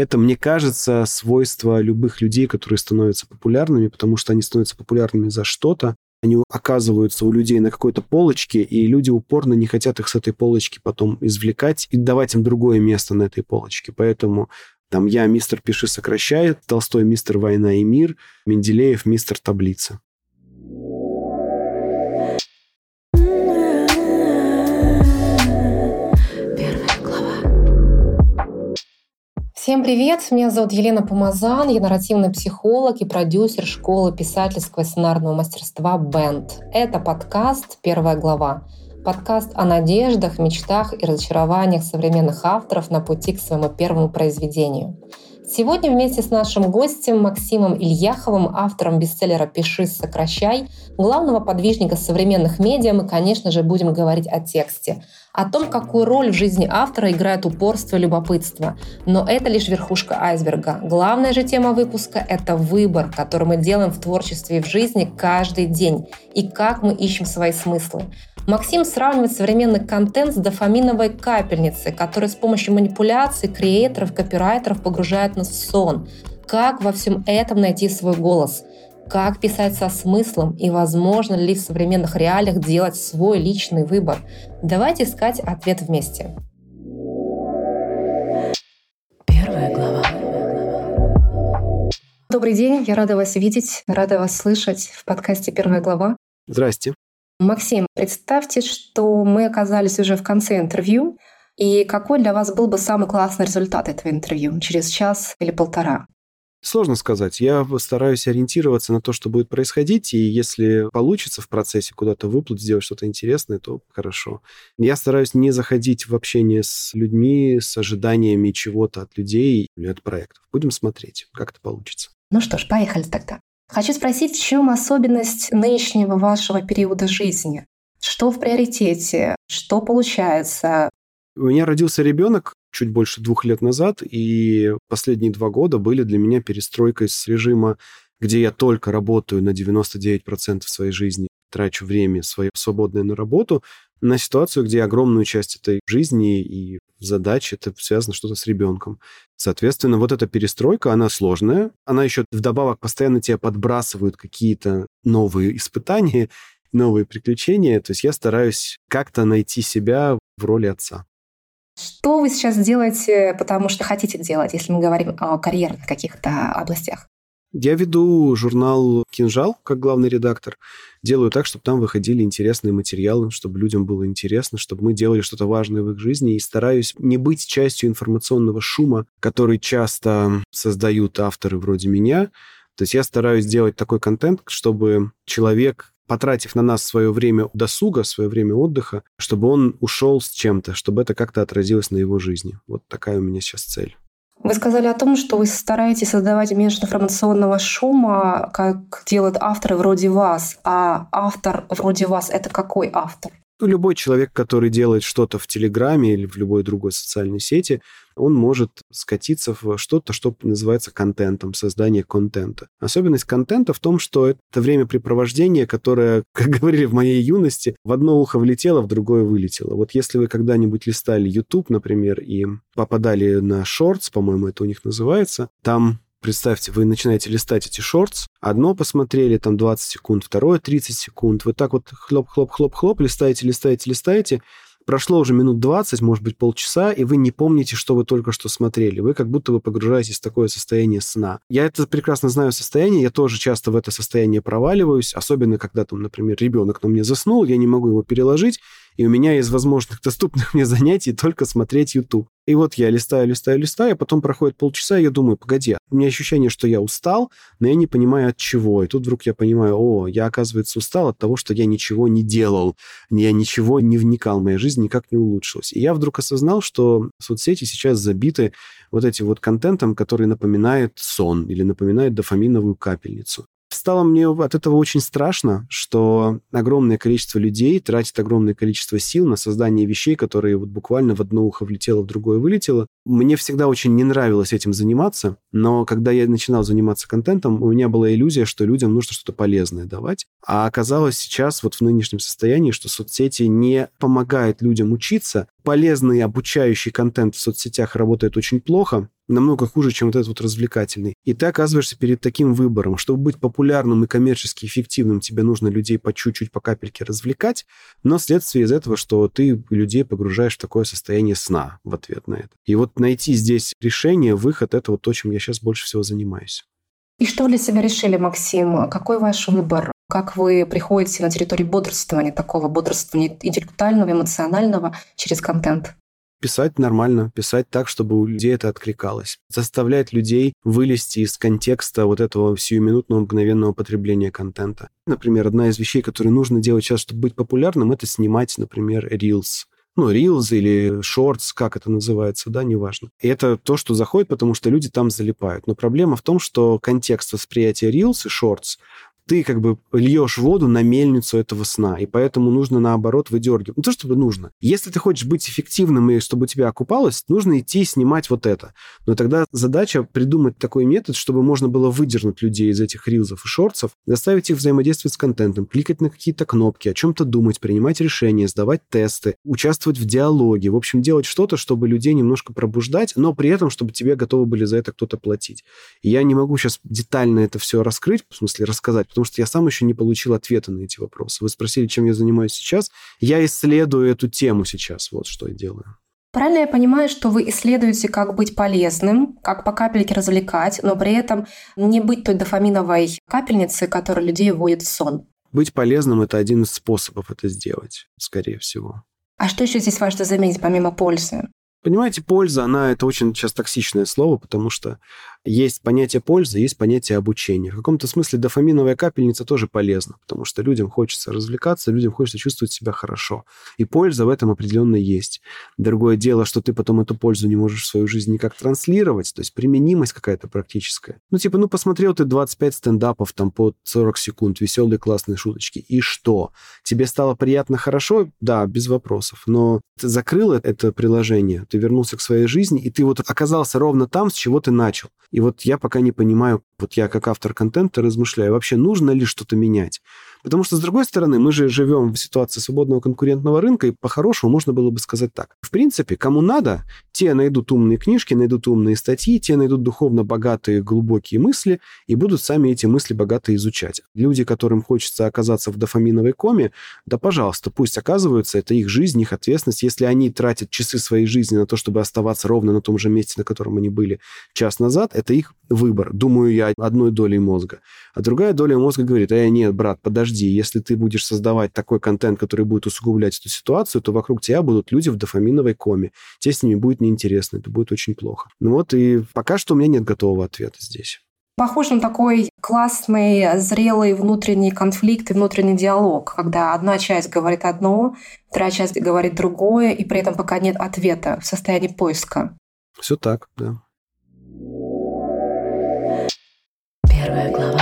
Это, мне кажется, свойство любых людей, которые становятся популярными, потому что они становятся популярными за что-то, они оказываются у людей на какой-то полочке, и люди упорно не хотят их с этой полочки потом извлекать и давать им другое место на этой полочке. Поэтому там я мистер Пиши сокращает, Толстой мистер Война и мир, Менделеев мистер Таблица. Всем привет! Меня зовут Елена Помазан, я нарративный психолог и продюсер школы писательского сценарного мастерства «Бенд». Это подкаст «Первая глава». Подкаст о надеждах, мечтах и разочарованиях современных авторов на пути к своему первому произведению. Сегодня вместе с нашим гостем Максимом Ильяховым, автором бестселлера «Пиши, сокращай», главного подвижника современных медиа, мы, конечно же, будем говорить о тексте, о том, какую роль в жизни автора играет упорство и любопытство. Но это лишь верхушка айсберга. Главная же тема выпуска — это выбор, который мы делаем в творчестве и в жизни каждый день, и как мы ищем свои смыслы. Максим сравнивает современный контент с дофаминовой капельницей, которая с помощью манипуляций, креаторов, копирайтеров погружает нас в сон. Как во всем этом найти свой голос? Как писать со смыслом и возможно ли в современных реалиях делать свой личный выбор? Давайте искать ответ вместе. Первая глава. Добрый день, я рада вас видеть, рада вас слышать в подкасте «Первая глава». Здрасте. Максим, представьте, что мы оказались уже в конце интервью, и какой для вас был бы самый классный результат этого интервью через час или полтора? Сложно сказать. Я стараюсь ориентироваться на то, что будет происходить, и если получится в процессе куда-то выплыть, сделать что-то интересное, то хорошо. Я стараюсь не заходить в общение с людьми с ожиданиями чего-то от людей или от проектов. Будем смотреть, как это получится. Ну что ж, поехали тогда. Хочу спросить, в чем особенность нынешнего вашего периода жизни? Что в приоритете? Что получается? У меня родился ребенок чуть больше двух лет назад, и последние два года были для меня перестройкой с режима, где я только работаю на 99% своей жизни, трачу время свое свободное на работу, на ситуацию, где огромную часть этой жизни и задач это связано что-то с ребенком. Соответственно, вот эта перестройка, она сложная. Она еще вдобавок постоянно тебя подбрасывают какие-то новые испытания, новые приключения. То есть я стараюсь как-то найти себя в роли отца. Что вы сейчас делаете, потому что хотите делать, если мы говорим о карьерных каких-то областях? Я веду журнал «Кинжал» как главный редактор. Делаю так, чтобы там выходили интересные материалы, чтобы людям было интересно, чтобы мы делали что-то важное в их жизни. И стараюсь не быть частью информационного шума, который часто создают авторы вроде меня. То есть я стараюсь делать такой контент, чтобы человек потратив на нас свое время досуга, свое время отдыха, чтобы он ушел с чем-то, чтобы это как-то отразилось на его жизни. Вот такая у меня сейчас цель. Вы сказали о том, что вы стараетесь создавать меньше информационного шума, как делают авторы вроде вас. А автор вроде вас — это какой автор? Ну, любой человек, который делает что-то в Телеграме или в любой другой социальной сети, он может скатиться в что-то, что называется контентом, создание контента. Особенность контента в том, что это времяпрепровождение, которое, как говорили в моей юности, в одно ухо влетело, в другое вылетело. Вот если вы когда-нибудь листали YouTube, например, и попадали на Shorts, по-моему, это у них называется, там Представьте, вы начинаете листать эти Shorts, одно посмотрели, там 20 секунд, второе 30 секунд, вы так вот хлоп-хлоп-хлоп-хлоп, листаете, листаете, листаете, прошло уже минут 20, может быть, полчаса, и вы не помните, что вы только что смотрели. Вы как будто вы погружаетесь в такое состояние сна. Я это прекрасно знаю состояние, я тоже часто в это состояние проваливаюсь, особенно когда там, например, ребенок на мне заснул, я не могу его переложить, и у меня из возможных доступных мне занятий только смотреть YouTube. И вот я листаю, листаю, листаю, а потом проходит полчаса, и я думаю, погоди, у меня ощущение, что я устал, но я не понимаю от чего. И тут вдруг я понимаю, о, я, оказывается, устал от того, что я ничего не делал, я ничего не вникал, моя жизнь никак не улучшилась. И я вдруг осознал, что соцсети сейчас забиты вот этим вот контентом, который напоминает сон или напоминает дофаминовую капельницу. Стало мне от этого очень страшно, что огромное количество людей тратит огромное количество сил на создание вещей, которые вот буквально в одно ухо влетело, в другое вылетело. Мне всегда очень не нравилось этим заниматься, но когда я начинал заниматься контентом, у меня была иллюзия, что людям нужно что-то полезное давать. А оказалось сейчас вот в нынешнем состоянии, что соцсети не помогают людям учиться, полезный обучающий контент в соцсетях работает очень плохо, намного хуже, чем вот этот вот развлекательный. И ты оказываешься перед таким выбором. Чтобы быть популярным и коммерчески эффективным, тебе нужно людей по чуть-чуть, по капельке развлекать, но следствие из этого, что ты людей погружаешь в такое состояние сна в ответ на это. И вот найти здесь решение, выход, это вот то, чем я сейчас больше всего занимаюсь. И что для себя решили, Максим? Какой ваш выбор? Как вы приходите на территорию бодрствования, такого бодрствования интеллектуального, эмоционального через контент? писать нормально, писать так, чтобы у людей это откликалось. Заставлять людей вылезти из контекста вот этого сиюминутного мгновенного потребления контента. Например, одна из вещей, которые нужно делать сейчас, чтобы быть популярным, это снимать, например, Reels ну, Reels или Shorts, как это называется, да, неважно. И это то, что заходит, потому что люди там залипают. Но проблема в том, что контекст восприятия Reels и Shorts ты как бы льешь воду на мельницу этого сна, и поэтому нужно, наоборот, выдергивать. Не то, чтобы нужно. Если ты хочешь быть эффективным и чтобы тебя окупалось, нужно идти снимать вот это. Но тогда задача придумать такой метод, чтобы можно было выдернуть людей из этих рилзов и шорцев, заставить их взаимодействовать с контентом, кликать на какие-то кнопки, о чем-то думать, принимать решения, сдавать тесты, участвовать в диалоге. В общем, делать что-то, чтобы людей немножко пробуждать, но при этом, чтобы тебе готовы были за это кто-то платить. Я не могу сейчас детально это все раскрыть, в смысле рассказать, потому что я сам еще не получил ответа на эти вопросы. Вы спросили, чем я занимаюсь сейчас. Я исследую эту тему сейчас, вот что я делаю. Правильно я понимаю, что вы исследуете, как быть полезным, как по капельке развлекать, но при этом не быть той дофаминовой капельницей, которая людей вводит в сон? Быть полезным – это один из способов это сделать, скорее всего. А что еще здесь важно заметить, помимо пользы? Понимаете, польза, она это очень сейчас токсичное слово, потому что есть понятие пользы, есть понятие обучения. В каком-то смысле дофаминовая капельница тоже полезна, потому что людям хочется развлекаться, людям хочется чувствовать себя хорошо. И польза в этом определенно есть. Другое дело, что ты потом эту пользу не можешь в свою жизнь никак транслировать, то есть применимость какая-то практическая. Ну, типа, ну, посмотрел ты 25 стендапов там по 40 секунд, веселые классные шуточки, и что? Тебе стало приятно хорошо? Да, без вопросов. Но ты закрыл это приложение, ты вернулся к своей жизни, и ты вот оказался ровно там, с чего ты начал. И вот я пока не понимаю, вот я как автор контента размышляю, вообще нужно ли что-то менять. Потому что, с другой стороны, мы же живем в ситуации свободного конкурентного рынка, и по-хорошему можно было бы сказать так. В принципе, кому надо, те найдут умные книжки, найдут умные статьи, те найдут духовно богатые, глубокие мысли и будут сами эти мысли богато изучать. Люди, которым хочется оказаться в дофаминовой коме, да, пожалуйста, пусть оказываются, это их жизнь, их ответственность. Если они тратят часы своей жизни на то, чтобы оставаться ровно на том же месте, на котором они были час назад, это их выбор, думаю я, одной долей мозга. А другая доля мозга говорит, э, нет, брат, подожди, если ты будешь создавать такой контент, который будет усугублять эту ситуацию, то вокруг тебя будут люди в дофаминовой коме. Тебе с ними будет неинтересно, это будет очень плохо. Ну вот и пока что у меня нет готового ответа здесь. Похож на такой классный, зрелый внутренний конфликт и внутренний диалог, когда одна часть говорит одно, вторая часть говорит другое, и при этом пока нет ответа в состоянии поиска. Все так, да. Первая глава.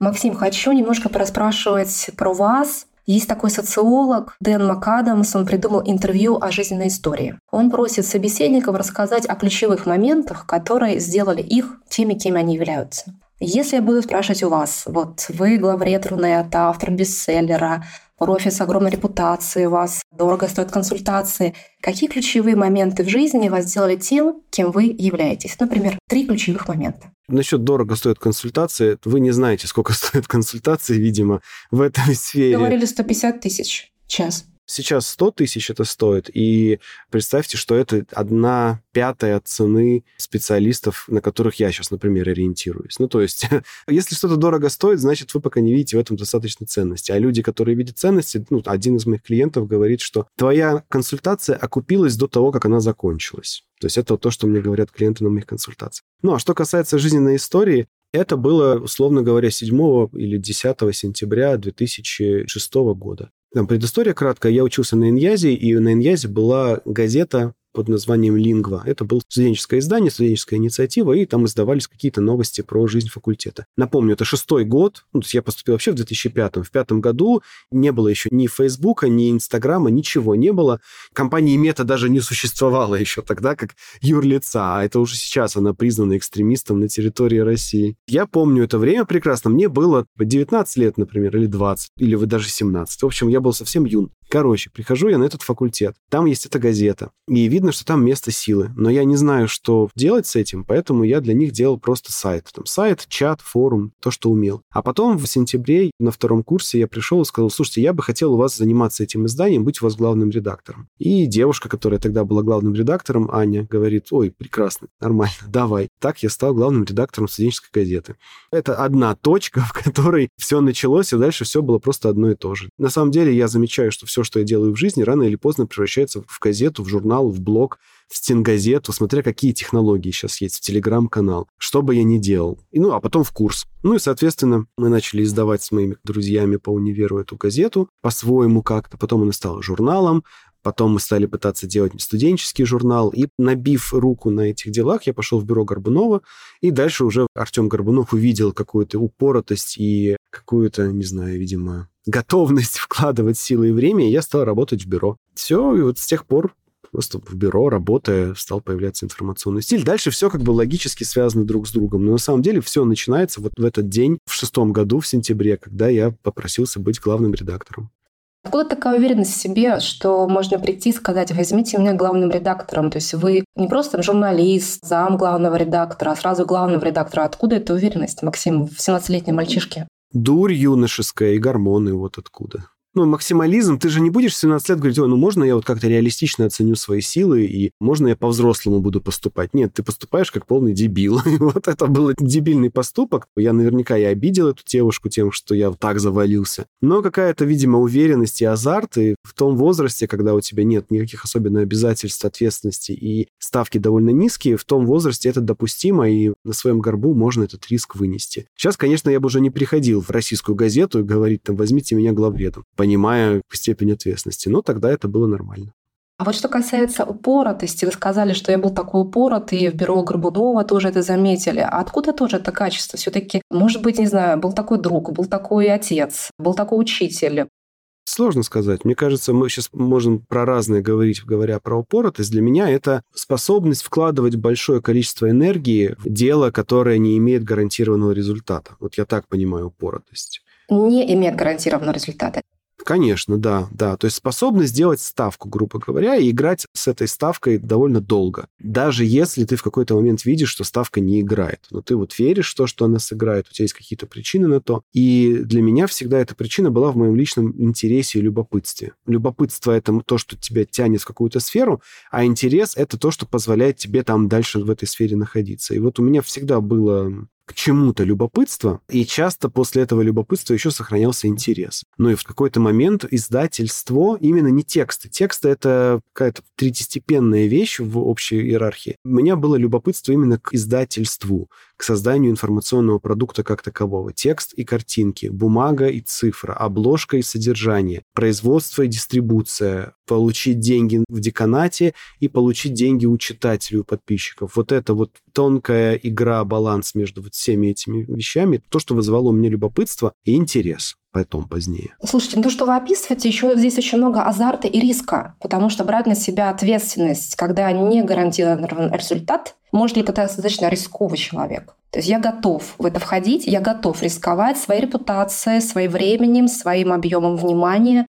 Максим, хочу немножко проспрашивать про вас. Есть такой социолог Дэн МакАдамс, он придумал интервью о жизненной истории. Он просит собеседников рассказать о ключевых моментах, которые сделали их теми, кем они являются. Если я буду спрашивать у вас, вот вы главред Рунета, автор бестселлера, профи с огромной репутацией, у вас дорого стоят консультации. Какие ключевые моменты в жизни вас сделали тем, кем вы являетесь? Например, три ключевых момента. Насчет дорого стоят консультации, вы не знаете, сколько стоят консультации, видимо, в этой сфере. Говорили 150 тысяч час. Сейчас 100 тысяч это стоит, и представьте, что это одна пятая цены специалистов, на которых я сейчас, например, ориентируюсь. Ну, то есть, если что-то дорого стоит, значит, вы пока не видите в этом достаточно ценности. А люди, которые видят ценности, ну, один из моих клиентов говорит, что твоя консультация окупилась до того, как она закончилась. То есть это то, что мне говорят клиенты на моих консультациях. Ну, а что касается жизненной истории, это было, условно говоря, 7 или 10 сентября 2006 года. Там предыстория краткая. Я учился на Иньязе, и на Иньязе была газета под названием «Лингва». Это было студенческое издание, студенческая инициатива, и там издавались какие-то новости про жизнь факультета. Напомню, это шестой год, ну, то есть я поступил вообще в 2005 В пятом году не было еще ни Фейсбука, ни Инстаграма, ничего не было. Компании Мета даже не существовало еще тогда, как юрлица, а это уже сейчас она признана экстремистом на территории России. Я помню это время прекрасно. Мне было 19 лет, например, или 20, или даже 17. В общем, я был совсем юн. Короче, прихожу я на этот факультет. Там есть эта газета. И видно, что там место силы. Но я не знаю, что делать с этим, поэтому я для них делал просто сайт. Там сайт, чат, форум, то, что умел. А потом в сентябре на втором курсе я пришел и сказал, слушайте, я бы хотел у вас заниматься этим изданием, быть у вас главным редактором. И девушка, которая тогда была главным редактором, Аня, говорит, ой, прекрасно, нормально, давай. Так я стал главным редактором студенческой газеты. Это одна точка, в которой все началось, и дальше все было просто одно и то же. На самом деле я замечаю, что все, что я делаю в жизни, рано или поздно превращается в газету, в журнал, в блог, в стенгазету, смотря какие технологии сейчас есть, в телеграм-канал, что бы я ни делал. И, ну, а потом в курс. Ну и, соответственно, мы начали издавать с моими друзьями по универу эту газету по-своему как-то. Потом она стала журналом, Потом мы стали пытаться делать студенческий журнал. И набив руку на этих делах, я пошел в бюро Горбунова. И дальше уже Артем Горбунов увидел какую-то упоротость и какую-то, не знаю, видимо, готовность вкладывать силы и время, и я стал работать в бюро. Все, и вот с тех пор просто в бюро, работая, стал появляться информационный стиль. Дальше все как бы логически связано друг с другом. Но на самом деле все начинается вот в этот день, в шестом году, в сентябре, когда я попросился быть главным редактором. Откуда такая уверенность в себе, что можно прийти и сказать, возьмите меня главным редактором? То есть вы не просто журналист, зам главного редактора, а сразу главного редактора. Откуда эта уверенность, Максим, в 17-летнем мальчишке? Дурь юношеская и гормоны вот откуда ну, максимализм, ты же не будешь в 17 лет говорить, ой, ну, можно я вот как-то реалистично оценю свои силы, и можно я по-взрослому буду поступать? Нет, ты поступаешь как полный дебил. И вот это был дебильный поступок. Я наверняка и обидел эту девушку тем, что я так завалился. Но какая-то, видимо, уверенность и азарт, и в том возрасте, когда у тебя нет никаких особенно обязательств, ответственности, и ставки довольно низкие, в том возрасте это допустимо, и на своем горбу можно этот риск вынести. Сейчас, конечно, я бы уже не приходил в российскую газету и говорить, там, возьмите меня главредом понимая степень ответственности. Но тогда это было нормально. А вот что касается упоротости, вы сказали, что я был такой упоротый, и в бюро Горбунова тоже это заметили. А откуда тоже это качество? все таки может быть, не знаю, был такой друг, был такой отец, был такой учитель. Сложно сказать. Мне кажется, мы сейчас можем про разное говорить, говоря про упоротость. Для меня это способность вкладывать большое количество энергии в дело, которое не имеет гарантированного результата. Вот я так понимаю упоротость. Не имеет гарантированного результата. Конечно, да, да. То есть способность сделать ставку, грубо говоря, и играть с этой ставкой довольно долго. Даже если ты в какой-то момент видишь, что ставка не играет. Но ты вот веришь в то, что она сыграет, у тебя есть какие-то причины на то. И для меня всегда эта причина была в моем личном интересе и любопытстве. Любопытство — это то, что тебя тянет в какую-то сферу, а интерес — это то, что позволяет тебе там дальше в этой сфере находиться. И вот у меня всегда было к чему-то любопытство, и часто после этого любопытства еще сохранялся интерес. Ну и в какой-то момент издательство, именно не тексты. Тексты — это какая-то третьестепенная вещь в общей иерархии. У меня было любопытство именно к издательству, к созданию информационного продукта как такового. Текст и картинки, бумага и цифра, обложка и содержание, производство и дистрибуция, получить деньги в деканате и получить деньги у читателей, у подписчиков. Вот это вот тонкая игра, баланс между вот всеми этими вещами, то, что вызвало у меня любопытство и интерес потом, позднее. Слушайте, ну то, что вы описываете, еще здесь очень много азарта и риска, потому что брать на себя ответственность, когда не гарантирован результат, может ли это достаточно рисковый человек. То есть я готов в это входить, я готов рисковать своей репутацией, своим временем, своим объемом внимания.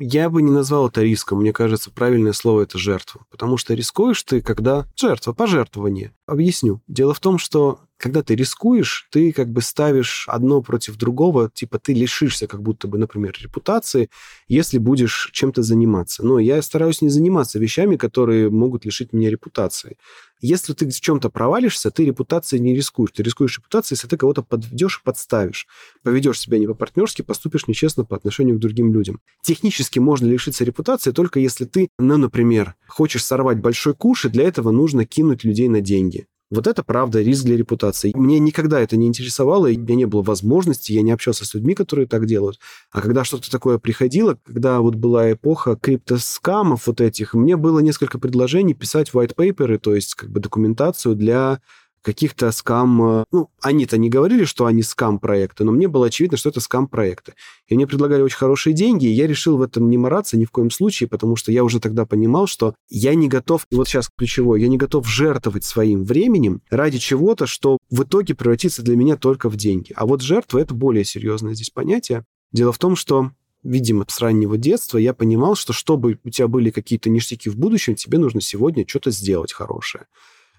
Я бы не назвал это риском. Мне кажется, правильное слово это жертва. Потому что рискуешь ты, когда жертва, пожертвование. Объясню. Дело в том, что когда ты рискуешь, ты как бы ставишь одно против другого, типа ты лишишься как будто бы, например, репутации, если будешь чем-то заниматься. Но я стараюсь не заниматься вещами, которые могут лишить меня репутации. Если ты в чем-то провалишься, ты репутацией не рискуешь. Ты рискуешь репутацией, если ты кого-то подведешь и подставишь. Поведешь себя не по-партнерски, поступишь нечестно по отношению к другим людям. Технически можно лишиться репутации только если ты, ну, например, хочешь сорвать большой куш, и для этого нужно кинуть людей на деньги. Вот это правда риск для репутации. Мне никогда это не интересовало, и у меня не было возможности, я не общался с людьми, которые так делают. А когда что-то такое приходило, когда вот была эпоха криптоскамов вот этих, мне было несколько предложений писать white paper, то есть как бы документацию для каких-то скам... Э, ну, они-то не говорили, что они скам-проекты, но мне было очевидно, что это скам-проекты. И мне предлагали очень хорошие деньги, и я решил в этом не мараться ни в коем случае, потому что я уже тогда понимал, что я не готов, вот сейчас ключевое, я не готов жертвовать своим временем ради чего-то, что в итоге превратится для меня только в деньги. А вот жертва — это более серьезное здесь понятие. Дело в том, что видимо, с раннего детства я понимал, что чтобы у тебя были какие-то ништяки в будущем, тебе нужно сегодня что-то сделать хорошее.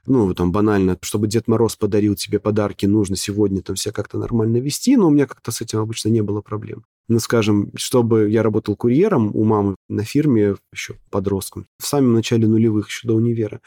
Ну, там банально, чтобы Дед Мороз подарил тебе подарки, нужно сегодня там все как-то нормально вести, но у меня как-то с этим обычно не было проблем. Ну, скажем, чтобы я работал курьером у мамы на фирме еще подростком, в самом начале нулевых, еще до универа.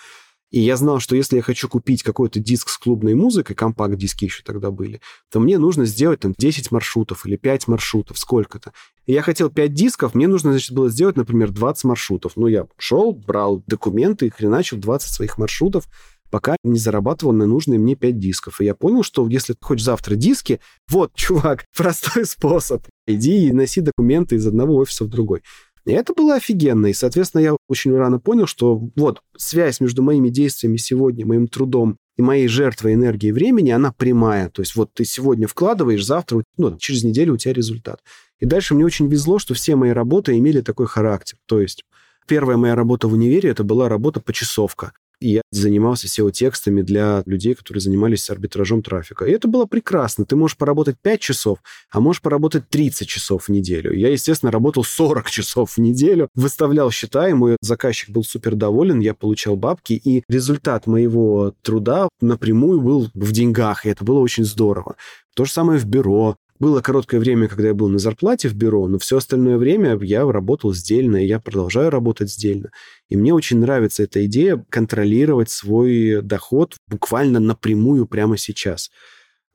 И я знал, что если я хочу купить какой-то диск с клубной музыкой, компакт-диски еще тогда были, то мне нужно сделать там 10 маршрутов или 5 маршрутов, сколько-то. И я хотел 5 дисков, мне нужно, значит, было сделать, например, 20 маршрутов. Ну, я шел, брал документы и хреначил 20 своих маршрутов, пока не зарабатывал на нужные мне 5 дисков. И я понял, что если ты хочешь завтра диски, вот, чувак, простой способ. Иди и носи документы из одного офиса в другой. И это было офигенно. И, соответственно, я очень рано понял, что вот связь между моими действиями сегодня, моим трудом и моей жертвой энергии и времени, она прямая. То есть вот ты сегодня вкладываешь, завтра, ну, через неделю у тебя результат. И дальше мне очень везло, что все мои работы имели такой характер. То есть Первая моя работа в универе это была работа почасовка. И я занимался SEO-текстами для людей, которые занимались арбитражом трафика. И это было прекрасно. Ты можешь поработать 5 часов, а можешь поработать 30 часов в неделю. Я, естественно, работал 40 часов в неделю, выставлял счета, и мой заказчик был супер доволен, я получал бабки, и результат моего труда напрямую был в деньгах, и это было очень здорово. То же самое в бюро. Было короткое время, когда я был на зарплате в бюро, но все остальное время я работал сдельно, и я продолжаю работать сдельно. И мне очень нравится эта идея контролировать свой доход буквально напрямую прямо сейчас.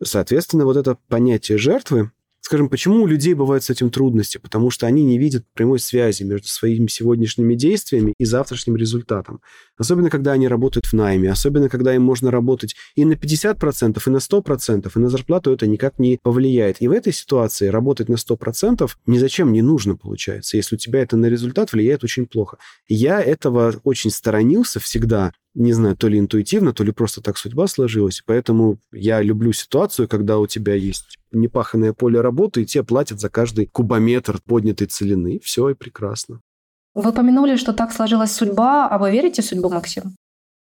Соответственно, вот это понятие жертвы, Скажем, почему у людей бывают с этим трудности? Потому что они не видят прямой связи между своими сегодняшними действиями и завтрашним результатом. Особенно, когда они работают в найме, особенно, когда им можно работать и на 50%, и на 100%, и на зарплату это никак не повлияет. И в этой ситуации работать на 100% ни зачем не нужно, получается, если у тебя это на результат влияет очень плохо. Я этого очень сторонился всегда, не знаю, то ли интуитивно, то ли просто так судьба сложилась. Поэтому я люблю ситуацию, когда у тебя есть непаханное поле работы, и тебе платят за каждый кубометр поднятой целины. Все, и прекрасно. Вы упомянули, что так сложилась судьба, а вы верите в судьбу, Максим?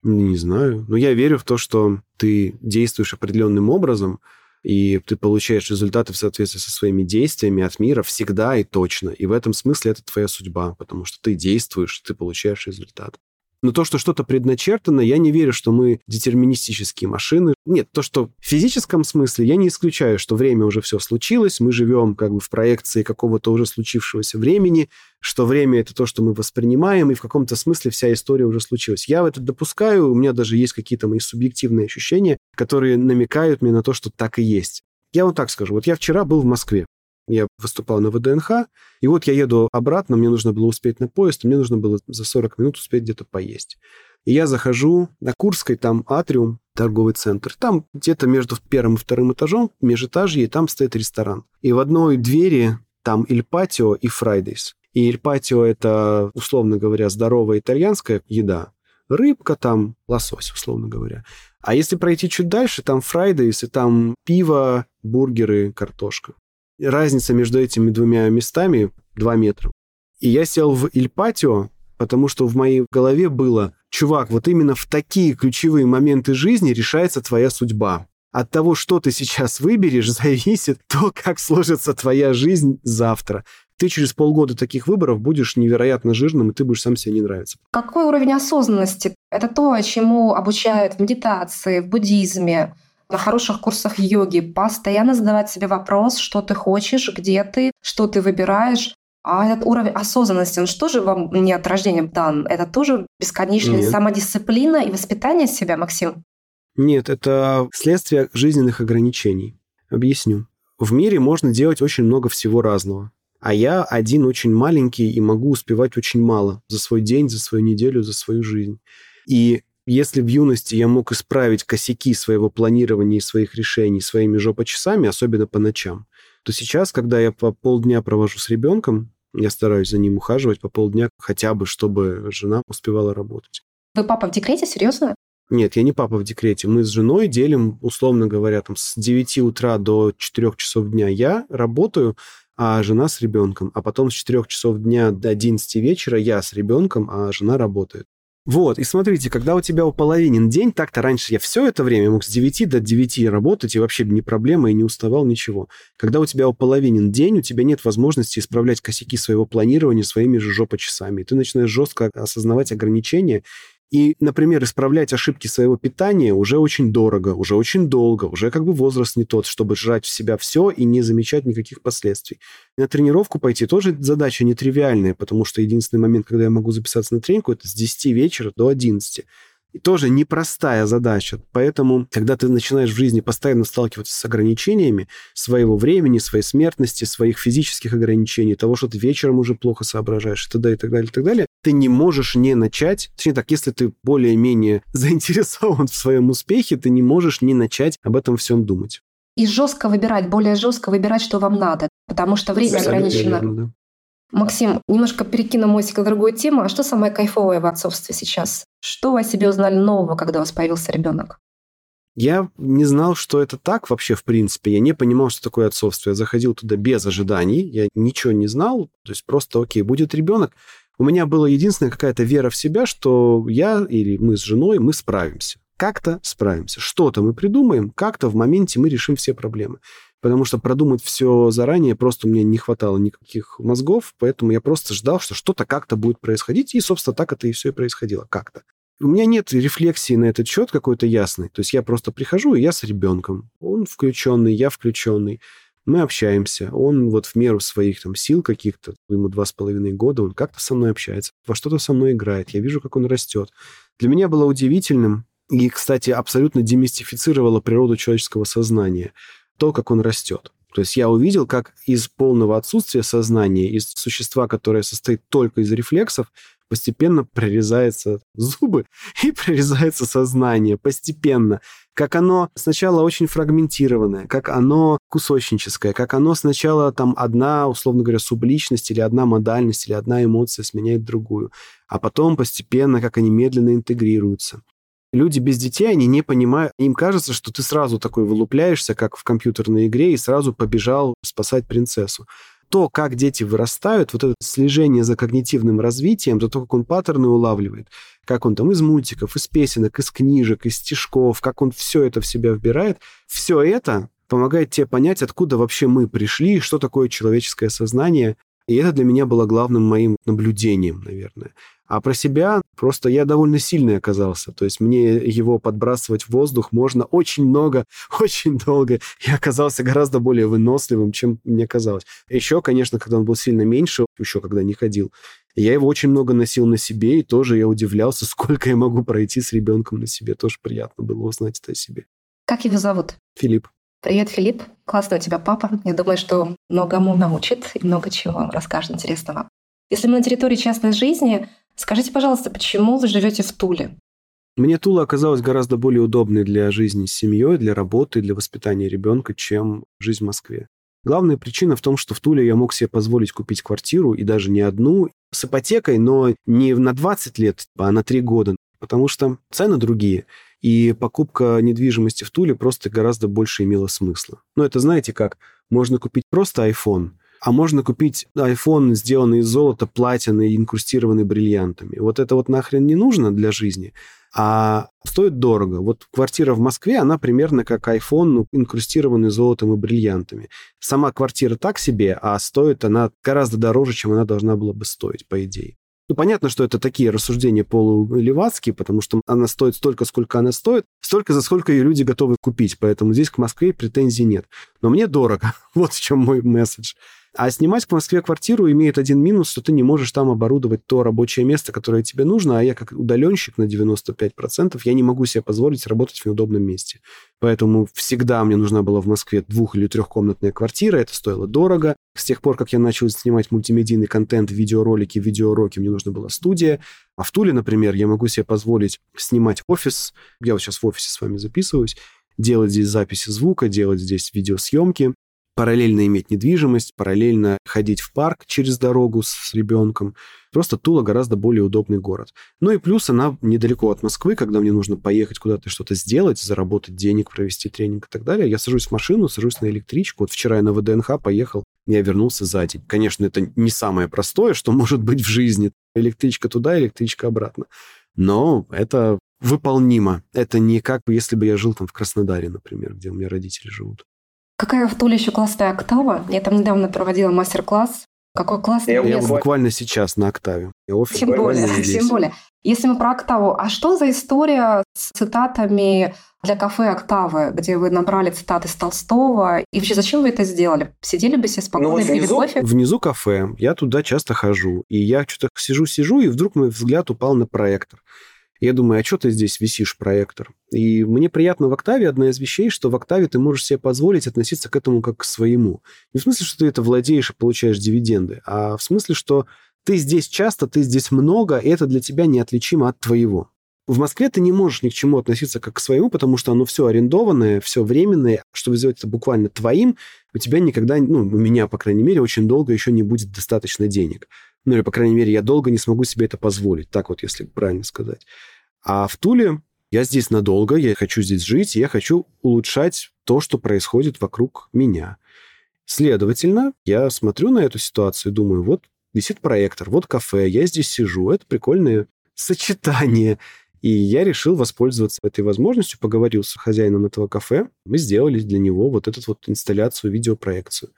Не знаю. Но я верю в то, что ты действуешь определенным образом, и ты получаешь результаты в соответствии со своими действиями от мира всегда и точно. И в этом смысле это твоя судьба, потому что ты действуешь, ты получаешь результат. Но то, что что-то предначертано, я не верю, что мы детерминистические машины. Нет, то, что в физическом смысле, я не исключаю, что время уже все случилось, мы живем как бы в проекции какого-то уже случившегося времени, что время — это то, что мы воспринимаем, и в каком-то смысле вся история уже случилась. Я в это допускаю, у меня даже есть какие-то мои субъективные ощущения, которые намекают мне на то, что так и есть. Я вот так скажу. Вот я вчера был в Москве. Я выступал на ВДНХ, и вот я еду обратно, мне нужно было успеть на поезд, мне нужно было за 40 минут успеть где-то поесть. И я захожу на Курской, там атриум, торговый центр. Там где-то между первым и вторым этажом, межэтажье, и там стоит ресторан. И в одной двери там Il Patio и Fridays. И Иль Патио – это, условно говоря, здоровая итальянская еда. Рыбка там, лосось, условно говоря. А если пройти чуть дальше, там Fridays, и там пиво, бургеры, картошка разница между этими двумя местами 2 метра. И я сел в Ильпатио, потому что в моей голове было, чувак, вот именно в такие ключевые моменты жизни решается твоя судьба. От того, что ты сейчас выберешь, зависит то, как сложится твоя жизнь завтра. Ты через полгода таких выборов будешь невероятно жирным, и ты будешь сам себе не нравиться. Какой уровень осознанности? Это то, чему обучают в медитации, в буддизме, на хороших курсах йоги постоянно задавать себе вопрос, что ты хочешь, где ты, что ты выбираешь. А этот уровень осознанности, он что же вам не от рождения дан? Это тоже бесконечная Нет. самодисциплина и воспитание себя, Максим? Нет, это следствие жизненных ограничений. Объясню. В мире можно делать очень много всего разного. А я один очень маленький и могу успевать очень мало за свой день, за свою неделю, за свою жизнь. И если в юности я мог исправить косяки своего планирования и своих решений своими жопочасами, особенно по ночам, то сейчас, когда я по полдня провожу с ребенком, я стараюсь за ним ухаживать по полдня, хотя бы, чтобы жена успевала работать. Вы папа в декрете, серьезно? Нет, я не папа в декрете. Мы с женой делим, условно говоря, там, с 9 утра до 4 часов дня я работаю, а жена с ребенком. А потом с 4 часов дня до 11 вечера я с ребенком, а жена работает. Вот, и смотрите, когда у тебя уполовинен день, так-то раньше я все это время мог с 9 до 9 работать, и вообще не проблема, и не уставал, ничего. Когда у тебя уполовинен день, у тебя нет возможности исправлять косяки своего планирования своими же жопочасами. И ты начинаешь жестко осознавать ограничения и, например, исправлять ошибки своего питания уже очень дорого, уже очень долго, уже как бы возраст не тот, чтобы жрать в себя все и не замечать никаких последствий. И на тренировку пойти тоже задача нетривиальная, потому что единственный момент, когда я могу записаться на тренинг, это с 10 вечера до 11. И тоже непростая задача. Поэтому, когда ты начинаешь в жизни постоянно сталкиваться с ограничениями своего времени, своей смертности, своих физических ограничений, того, что ты вечером уже плохо соображаешь, и т.д. и так далее, и так далее, ты не можешь не начать, точнее так, если ты более-менее заинтересован в своем успехе, ты не можешь не начать об этом всем думать. И жестко выбирать, более жестко выбирать, что вам надо, потому что время ограничено. Верно, да. Максим, немножко перекину мостик на другую тему. А что самое кайфовое в отцовстве сейчас? Что вы о себе узнали нового, когда у вас появился ребенок? Я не знал, что это так вообще в принципе. Я не понимал, что такое отцовство. Я заходил туда без ожиданий. Я ничего не знал. То есть просто, окей, будет ребенок. У меня была единственная какая-то вера в себя, что я или мы с женой, мы справимся. Как-то справимся. Что-то мы придумаем, как-то в моменте мы решим все проблемы потому что продумать все заранее просто мне не хватало никаких мозгов, поэтому я просто ждал, что что-то как-то будет происходить, и, собственно, так это и все и происходило, как-то. У меня нет рефлексии на этот счет какой-то ясной. То есть я просто прихожу, и я с ребенком. Он включенный, я включенный. Мы общаемся. Он вот в меру своих там сил каких-то, ему два с половиной года, он как-то со мной общается, во что-то со мной играет. Я вижу, как он растет. Для меня было удивительным и, кстати, абсолютно демистифицировало природу человеческого сознания – то, как он растет. То есть я увидел, как из полного отсутствия сознания, из существа, которое состоит только из рефлексов, постепенно прорезаются зубы и прорезается сознание постепенно. Как оно сначала очень фрагментированное, как оно кусочническое, как оно сначала там одна, условно говоря, субличность или одна модальность или одна эмоция сменяет другую, а потом постепенно, как они медленно интегрируются люди без детей, они не понимают, им кажется, что ты сразу такой вылупляешься, как в компьютерной игре, и сразу побежал спасать принцессу. То, как дети вырастают, вот это слежение за когнитивным развитием, то, как он паттерны улавливает, как он там из мультиков, из песенок, из книжек, из стишков, как он все это в себя вбирает, все это помогает тебе понять, откуда вообще мы пришли, что такое человеческое сознание. И это для меня было главным моим наблюдением, наверное. А про себя просто я довольно сильный оказался. То есть мне его подбрасывать в воздух можно очень много, очень долго. Я оказался гораздо более выносливым, чем мне казалось. Еще, конечно, когда он был сильно меньше, еще когда не ходил, я его очень много носил на себе, и тоже я удивлялся, сколько я могу пройти с ребенком на себе. Тоже приятно было узнать это о себе. Как его зовут? Филипп. Привет, Филипп. Классно у тебя папа. Я думаю, что многому научит и много чего расскажет интересного. Если мы на территории частной жизни, Скажите, пожалуйста, почему вы живете в Туле? Мне Тула оказалась гораздо более удобной для жизни с семьей, для работы, для воспитания ребенка, чем жизнь в Москве. Главная причина в том, что в Туле я мог себе позволить купить квартиру, и даже не одну, с ипотекой, но не на 20 лет, а на 3 года, потому что цены другие, и покупка недвижимости в Туле просто гораздо больше имела смысла. Но это знаете как? Можно купить просто iPhone – а можно купить iPhone, сделанный из золота, платины инкрустированный бриллиантами. Вот это вот нахрен не нужно для жизни, а стоит дорого. Вот квартира в Москве, она примерно как iPhone, ну, инкрустированный золотом и бриллиантами. Сама квартира так себе, а стоит она гораздо дороже, чем она должна была бы стоить, по идее. Ну, понятно, что это такие рассуждения полулевацкие, потому что она стоит столько, сколько она стоит, столько, за сколько ее люди готовы купить. Поэтому здесь к Москве претензий нет. Но мне дорого. Вот в чем мой месседж. А снимать в Москве квартиру имеет один минус, что ты не можешь там оборудовать то рабочее место, которое тебе нужно, а я как удаленщик на 95%, я не могу себе позволить работать в неудобном месте. Поэтому всегда мне нужна была в Москве двух- или трехкомнатная квартира, это стоило дорого. С тех пор, как я начал снимать мультимедийный контент, видеоролики, видеоуроки, мне нужна была студия. А в Туле, например, я могу себе позволить снимать офис. Я вот сейчас в офисе с вами записываюсь делать здесь записи звука, делать здесь видеосъемки параллельно иметь недвижимость, параллельно ходить в парк через дорогу с ребенком. Просто Тула гораздо более удобный город. Ну и плюс она недалеко от Москвы, когда мне нужно поехать куда-то что-то сделать, заработать денег, провести тренинг и так далее. Я сажусь в машину, сажусь на электричку. Вот вчера я на ВДНХ поехал, я вернулся за день. Конечно, это не самое простое, что может быть в жизни. Электричка туда, электричка обратно. Но это выполнимо. Это не как если бы я жил там в Краснодаре, например, где у меня родители живут. Какая в Туле еще классная октава. Я там недавно проводила мастер-класс. Какой классный Я место. буквально сейчас на октаве. Я офис тем более, тем более. Если мы про октаву, а что за история с цитатами для кафе «Октавы», где вы набрали цитаты с Толстого? И вообще, зачем вы это сделали? Сидели бы себе спокойно, ну, вот пили внизу, кофе? Внизу кафе. Я туда часто хожу. И я что-то сижу-сижу, и вдруг мой взгляд упал на проектор. Я думаю, а что ты здесь висишь, проектор? И мне приятно в Октаве одна из вещей, что в Октаве ты можешь себе позволить относиться к этому как к своему. Не в смысле, что ты это владеешь и получаешь дивиденды, а в смысле, что ты здесь часто, ты здесь много, и это для тебя неотличимо от твоего. В Москве ты не можешь ни к чему относиться как к своему, потому что оно все арендованное, все временное. Чтобы сделать это буквально твоим, у тебя никогда, ну, у меня, по крайней мере, очень долго еще не будет достаточно денег. Ну, или, по крайней мере, я долго не смогу себе это позволить. Так вот, если правильно сказать. А в Туле я здесь надолго, я хочу здесь жить, я хочу улучшать то, что происходит вокруг меня. Следовательно, я смотрю на эту ситуацию и думаю, вот висит проектор, вот кафе, я здесь сижу, это прикольное сочетание. И я решил воспользоваться этой возможностью, поговорил с хозяином этого кафе, мы сделали для него вот эту вот инсталляцию, видеопроекцию.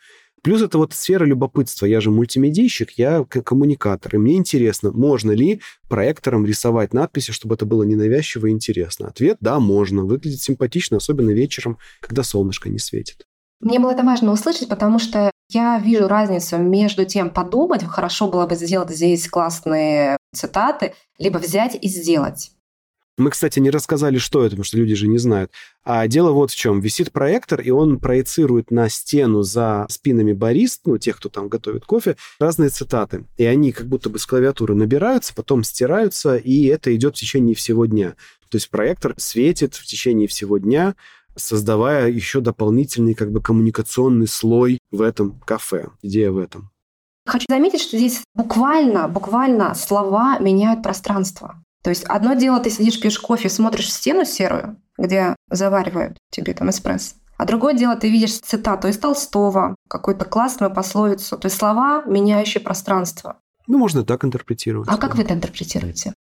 Плюс это вот сфера любопытства. Я же мультимедийщик, я коммуникатор. И мне интересно, можно ли проектором рисовать надписи, чтобы это было ненавязчиво и интересно. Ответ – да, можно. Выглядит симпатично, особенно вечером, когда солнышко не светит. Мне было это важно услышать, потому что я вижу разницу между тем подумать, хорошо было бы сделать здесь классные цитаты, либо взять и сделать. Мы, кстати, не рассказали, что это, потому что люди же не знают. А дело вот в чем. Висит проектор, и он проецирует на стену за спинами барист, ну, тех, кто там готовит кофе, разные цитаты. И они как будто бы с клавиатуры набираются, потом стираются, и это идет в течение всего дня. То есть проектор светит в течение всего дня, создавая еще дополнительный как бы коммуникационный слой в этом кафе. Идея в этом. Хочу заметить, что здесь буквально, буквально слова меняют пространство. То есть одно дело, ты сидишь, пьешь кофе, смотришь в стену серую, где заваривают тебе там эспрессо. А другое дело, ты видишь цитату из Толстого, какую-то классную пословицу. То есть слова, меняющие пространство. Ну, можно так интерпретировать. А да. как вы это интерпретируете?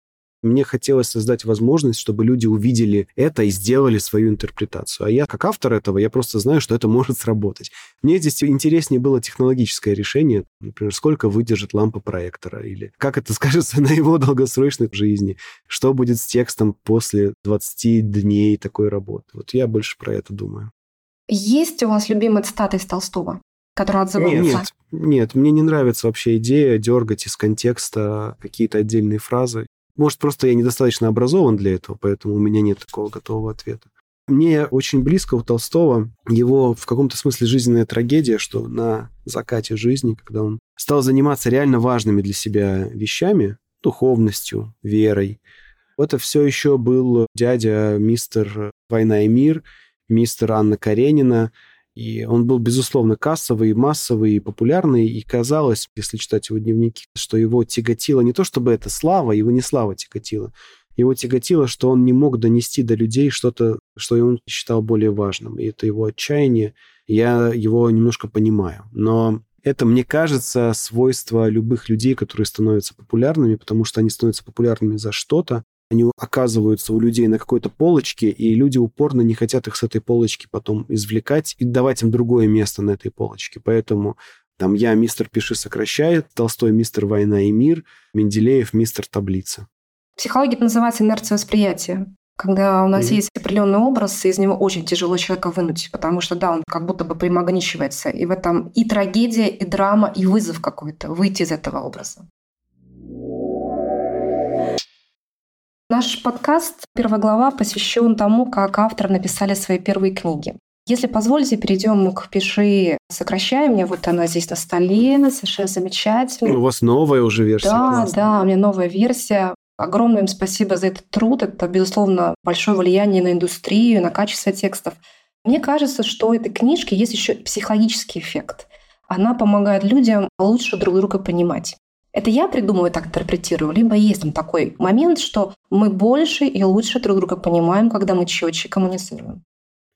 Мне хотелось создать возможность, чтобы люди увидели это и сделали свою интерпретацию. А я, как автор этого, я просто знаю, что это может сработать. Мне здесь интереснее было технологическое решение, например, сколько выдержит лампа проектора, или как это скажется на его долгосрочной жизни, что будет с текстом после 20 дней такой работы. Вот я больше про это думаю. Есть у вас любимые цитаты из Толстого? которая отзывается? Нет, нет, мне не нравится вообще идея дергать из контекста какие-то отдельные фразы. Может, просто я недостаточно образован для этого, поэтому у меня нет такого готового ответа. Мне очень близко у Толстого его в каком-то смысле жизненная трагедия, что на закате жизни, когда он стал заниматься реально важными для себя вещами, духовностью, верой, это все еще был дядя мистер «Война и мир», мистер Анна Каренина, и он был, безусловно, кассовый, массовый популярный, и казалось, если читать его дневники, что его тяготило не то, чтобы это слава, его не слава тяготила, его тяготило, что он не мог донести до людей что-то, что он считал более важным. И это его отчаяние. Я его немножко понимаю. Но это, мне кажется, свойство любых людей, которые становятся популярными, потому что они становятся популярными за что-то, они оказываются у людей на какой-то полочке, и люди упорно не хотят их с этой полочки потом извлекать и давать им другое место на этой полочке. Поэтому там я мистер Пиши сокращает, Толстой мистер Война и мир, Менделеев мистер Таблица. Психология это называется инерция восприятия. Когда у нас mm-hmm. есть определенный образ, из него очень тяжело человека вынуть, потому что, да, он как будто бы примагничивается. И в этом и трагедия, и драма, и вызов какой-то, выйти из этого образа. Наш подкаст, первая глава, посвящен тому, как авторы написали свои первые книги. Если позволите, перейдем к «Пиши, сокращай». У меня вот она здесь на столе, совершенно замечательно. У вас новая уже версия. Да, классно. да, у меня новая версия. Огромное им спасибо за этот труд. Это, безусловно, большое влияние на индустрию, на качество текстов. Мне кажется, что у этой книжки есть еще психологический эффект. Она помогает людям лучше друг друга понимать. Это я придумываю, так интерпретирую, либо есть там такой момент, что мы больше и лучше друг друга понимаем, когда мы четче коммуницируем.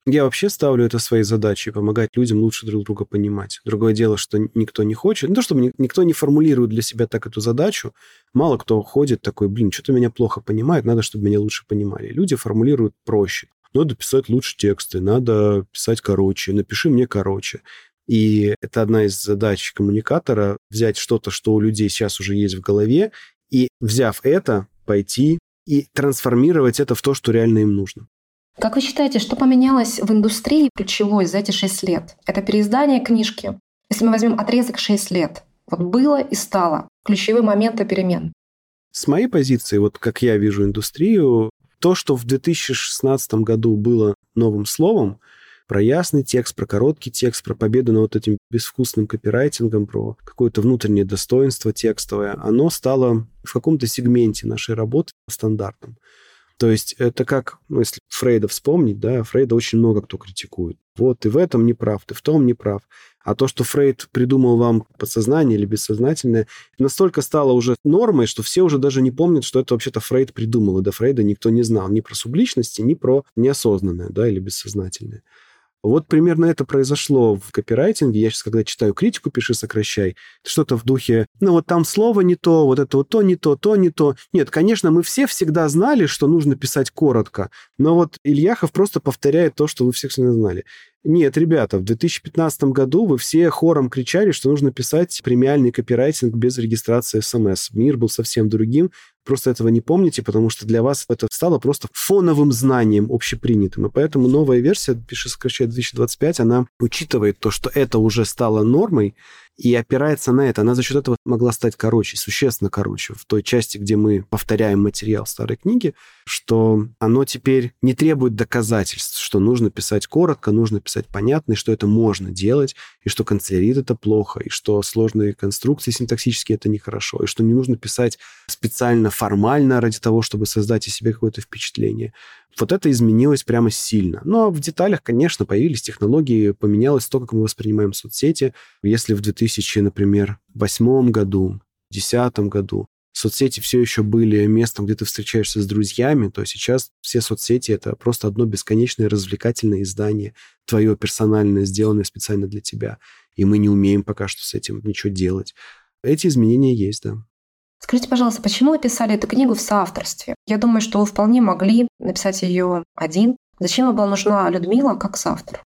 Я вообще ставлю это своей задачей, помогать людям лучше друг друга понимать. Другое дело, что никто не хочет. Не то, чтобы никто не формулирует для себя так эту задачу. Мало кто ходит такой, блин, что-то меня плохо понимает, надо, чтобы меня лучше понимали. Люди формулируют проще. Надо писать лучше тексты, надо писать короче, напиши мне короче. И это одна из задач коммуникатора – взять что-то, что у людей сейчас уже есть в голове, и, взяв это, пойти и трансформировать это в то, что реально им нужно. Как вы считаете, что поменялось в индустрии ключевой за эти шесть лет? Это переиздание книжки. Если мы возьмем отрезок шесть лет, вот было и стало ключевые моменты перемен. С моей позиции, вот как я вижу индустрию, то, что в 2016 году было новым словом, про ясный текст, про короткий текст, про победу над вот этим безвкусным копирайтингом, про какое-то внутреннее достоинство текстовое, оно стало в каком-то сегменте нашей работы стандартным. То есть это как, ну, если Фрейда вспомнить, да, Фрейда очень много кто критикует. Вот, ты в этом не прав, ты в том не прав. А то, что Фрейд придумал вам подсознание или бессознательное, настолько стало уже нормой, что все уже даже не помнят, что это вообще-то Фрейд придумал. И до Фрейда никто не знал ни про субличности, ни про неосознанное, да, или бессознательное. Вот примерно это произошло в копирайтинге. Я сейчас, когда читаю критику, пиши, сокращай, что-то в духе, ну вот там слово не то, вот это вот то не то, то не то. Нет, конечно, мы все всегда знали, что нужно писать коротко, но вот Ильяхов просто повторяет то, что вы все всегда знали. Нет, ребята, в 2015 году вы все хором кричали, что нужно писать премиальный копирайтинг без регистрации СМС. Мир был совсем другим, просто этого не помните, потому что для вас это стало просто фоновым знанием общепринятым. И поэтому новая версия, пиши сокращая 2025, она учитывает то, что это уже стало нормой, и опирается на это. Она за счет этого могла стать короче, существенно короче, в той части, где мы повторяем материал старой книги, что оно теперь не требует доказательств, что нужно писать коротко, нужно писать понятно, и что это можно делать, и что канцелярит это плохо, и что сложные конструкции синтаксические это нехорошо, и что не нужно писать специально формально ради того, чтобы создать из себя какое-то впечатление. Вот это изменилось прямо сильно. Но в деталях, конечно, появились технологии, поменялось то, как мы воспринимаем соцсети. Если в 2000, например, восьмом году, десятом году соцсети все еще были местом, где ты встречаешься с друзьями, то сейчас все соцсети — это просто одно бесконечное развлекательное издание, твое персональное, сделанное специально для тебя. И мы не умеем пока что с этим ничего делать. Эти изменения есть, да. Скажите, пожалуйста, почему вы писали эту книгу в соавторстве? Я думаю, что вы вполне могли написать ее один. Зачем вам была нужна Людмила как соавтор?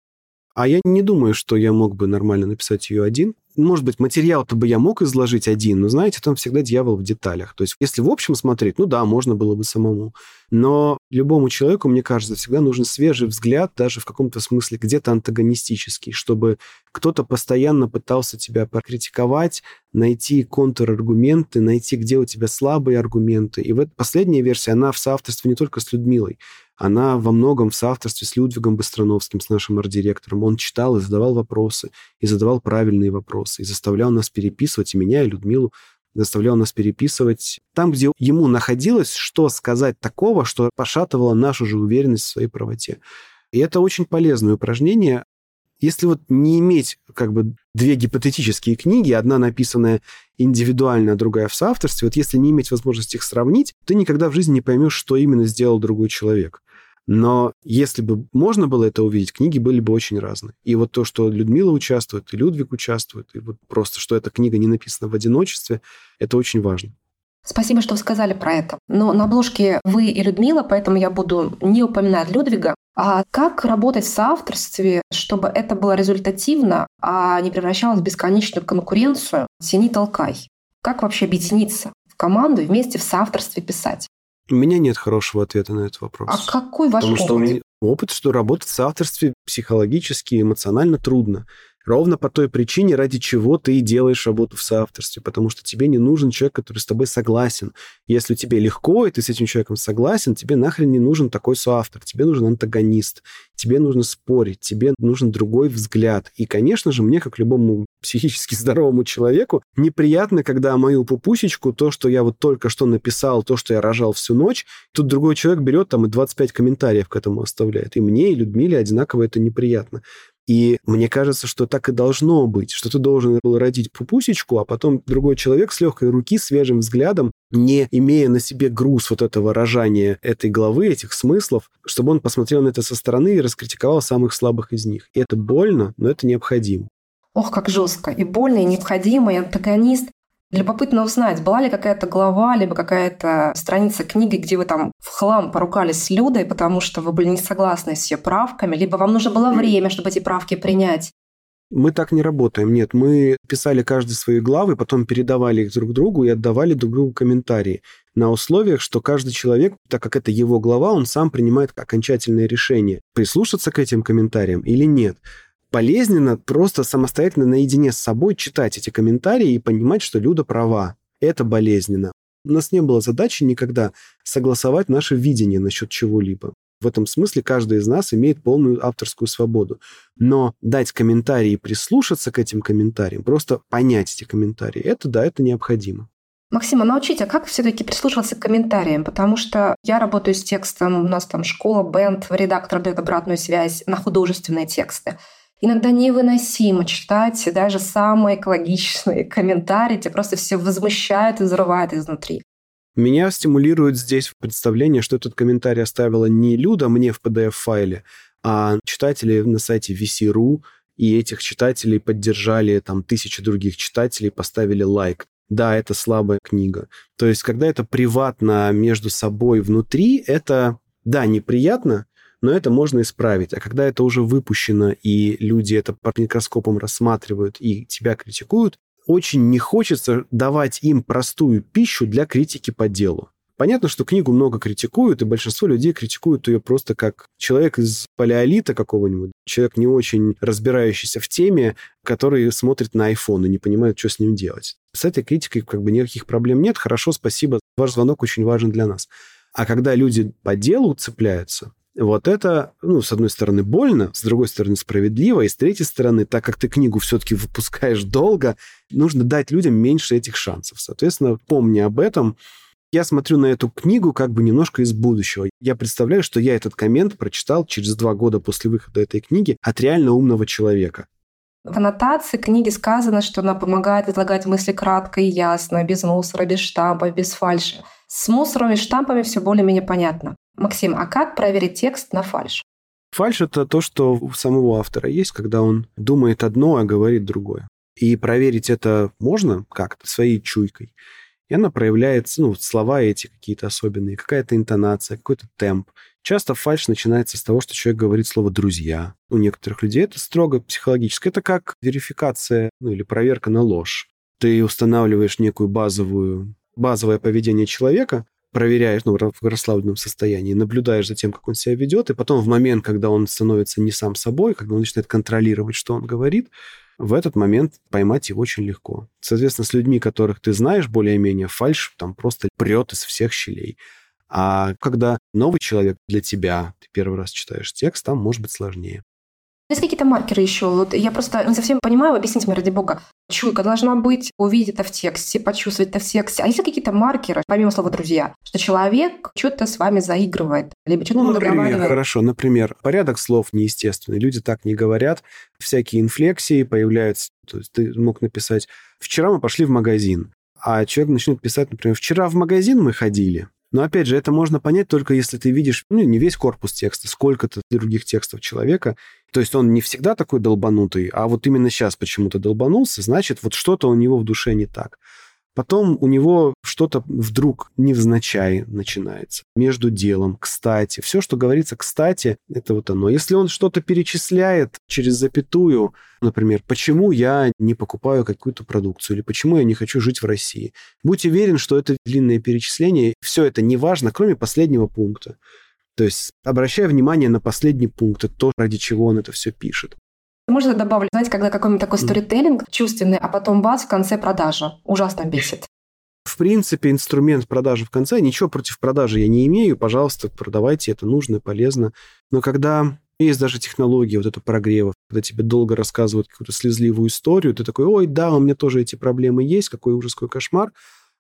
А я не думаю, что я мог бы нормально написать ее один может быть, материал-то бы я мог изложить один, но, знаете, там всегда дьявол в деталях. То есть, если в общем смотреть, ну да, можно было бы самому. Но любому человеку, мне кажется, всегда нужен свежий взгляд, даже в каком-то смысле где-то антагонистический, чтобы кто-то постоянно пытался тебя покритиковать, найти контраргументы, найти, где у тебя слабые аргументы. И вот последняя версия, она в соавторстве не только с Людмилой, она во многом в соавторстве с Людвигом Быстроновским, с нашим арт-директором. Он читал и задавал вопросы, и задавал правильные вопросы, и заставлял нас переписывать, и меня, и Людмилу, заставлял нас переписывать там, где ему находилось, что сказать такого, что пошатывало нашу же уверенность в своей правоте. И это очень полезное упражнение. Если вот не иметь как бы две гипотетические книги, одна написанная индивидуально, а другая в соавторстве, вот если не иметь возможности их сравнить, ты никогда в жизни не поймешь, что именно сделал другой человек. Но если бы можно было это увидеть, книги были бы очень разные. И вот то, что Людмила участвует, и Людвиг участвует, и вот просто, что эта книга не написана в одиночестве, это очень важно. Спасибо, что сказали про это. Но на обложке вы и Людмила, поэтому я буду не упоминать Людвига. А как работать в соавторстве, чтобы это было результативно, а не превращалось в бесконечную конкуренцию? Тяни, толкай. Как вообще объединиться в команду и вместе в соавторстве писать? У меня нет хорошего ответа на этот вопрос. А какой ваш Потому опыт? что у меня опыт, что работать в соавторстве психологически, эмоционально трудно. Ровно по той причине, ради чего ты и делаешь работу в соавторстве, потому что тебе не нужен человек, который с тобой согласен. Если тебе легко, и ты с этим человеком согласен, тебе нахрен не нужен такой соавтор, тебе нужен антагонист, тебе нужно спорить, тебе нужен другой взгляд. И, конечно же, мне, как любому психически здоровому человеку, неприятно, когда мою пупусечку, то, что я вот только что написал, то, что я рожал всю ночь, тут другой человек берет там и 25 комментариев к этому оставляет. И мне, и Людмиле одинаково это неприятно. И мне кажется, что так и должно быть, что ты должен был родить пупусечку, а потом другой человек с легкой руки, свежим взглядом, не имея на себе груз вот этого рожания этой главы, этих смыслов, чтобы он посмотрел на это со стороны и раскритиковал самых слабых из них. И это больно, но это необходимо. Ох, как жестко. И больно, и необходимо, и антагонист. Любопытно узнать, была ли какая-то глава, либо какая-то страница книги, где вы там в хлам поругались с Людой, потому что вы были не согласны с ее правками, либо вам нужно было время, чтобы эти правки принять. Мы так не работаем, нет. Мы писали каждый свои главы, потом передавали их друг другу и отдавали друг другу комментарии на условиях, что каждый человек, так как это его глава, он сам принимает окончательное решение, прислушаться к этим комментариям или нет болезненно просто самостоятельно наедине с собой читать эти комментарии и понимать, что Люда права. Это болезненно. У нас не было задачи никогда согласовать наше видение насчет чего-либо. В этом смысле каждый из нас имеет полную авторскую свободу. Но дать комментарии и прислушаться к этим комментариям, просто понять эти комментарии, это да, это необходимо. Максима, научите, а как все-таки прислушиваться к комментариям? Потому что я работаю с текстом, у нас там школа, бенд, редактор дает обратную связь на художественные тексты. Иногда невыносимо читать даже самые экологичные комментарии, тебя просто все возмущает и взрывает изнутри. Меня стимулирует здесь представление, что этот комментарий оставила не Люда мне в PDF-файле, а читатели на сайте VC.ru, и этих читателей поддержали там тысячи других читателей, поставили лайк. Да, это слабая книга. То есть, когда это приватно между собой внутри, это, да, неприятно, но это можно исправить. А когда это уже выпущено, и люди это под микроскопом рассматривают и тебя критикуют, очень не хочется давать им простую пищу для критики по делу. Понятно, что книгу много критикуют, и большинство людей критикуют ее просто как человек из палеолита какого-нибудь, человек не очень разбирающийся в теме, который смотрит на iPhone и не понимает, что с ним делать. С этой критикой как бы никаких проблем нет. Хорошо, спасибо. Ваш звонок очень важен для нас. А когда люди по делу цепляются, вот это, ну, с одной стороны, больно, с другой стороны, справедливо, и с третьей стороны, так как ты книгу все-таки выпускаешь долго, нужно дать людям меньше этих шансов. Соответственно, помни об этом, я смотрю на эту книгу как бы немножко из будущего. Я представляю, что я этот коммент прочитал через два года после выхода этой книги от реально умного человека. В аннотации книги сказано, что она помогает излагать мысли кратко и ясно, без мусора, без штампов, без фальши. С мусором и штампами все более-менее понятно. Максим, а как проверить текст на фальш? Фальш – это то, что у самого автора есть, когда он думает одно, а говорит другое. И проверить это можно как-то своей чуйкой. И она проявляется, ну, слова эти какие-то особенные, какая-то интонация, какой-то темп. Часто фальш начинается с того, что человек говорит слово «друзья». У некоторых людей это строго психологически. Это как верификация ну, или проверка на ложь. Ты устанавливаешь некую базовую, базовое поведение человека, проверяешь, ну, в расслабленном состоянии, наблюдаешь за тем, как он себя ведет, и потом в момент, когда он становится не сам собой, когда он начинает контролировать, что он говорит, в этот момент поймать его очень легко. Соответственно, с людьми, которых ты знаешь более-менее, фальш там просто прет из всех щелей. А когда новый человек для тебя, ты первый раз читаешь текст, там может быть сложнее. Есть какие-то маркеры еще? Вот я просто не совсем понимаю, объясните мне, ради бога. Чуйка должна быть, увидеть это в тексте, почувствовать это в тексте. А есть какие-то маркеры, помимо слова «друзья», что человек что-то с вами заигрывает, либо что-то ну, например, Хорошо, например, порядок слов неестественный. Люди так не говорят. Всякие инфлексии появляются. То есть ты мог написать «Вчера мы пошли в магазин». А человек начнет писать, например, «Вчера в магазин мы ходили». Но опять же, это можно понять только если ты видишь, ну, не весь корпус текста, сколько-то других текстов человека. То есть он не всегда такой долбанутый, а вот именно сейчас почему-то долбанулся, значит, вот что-то у него в душе не так. Потом у него что-то вдруг невзначай начинается. Между делом, кстати. Все, что говорится кстати, это вот оно. Если он что-то перечисляет через запятую, например, почему я не покупаю какую-то продукцию или почему я не хочу жить в России, будь уверен, что это длинное перечисление. Все это не важно, кроме последнего пункта. То есть обращая внимание на последний пункт, это то, ради чего он это все пишет. Можно добавлю, знаете, когда какой-нибудь такой сторителлинг чувственный, а потом бац, в конце продажа. Ужасно бесит. В принципе, инструмент продажи в конце, ничего против продажи я не имею, пожалуйста, продавайте, это нужно, полезно. Но когда есть даже технология вот этого прогрева, когда тебе долго рассказывают какую-то слезливую историю, ты такой, ой, да, у меня тоже эти проблемы есть, какой ужас, какой кошмар.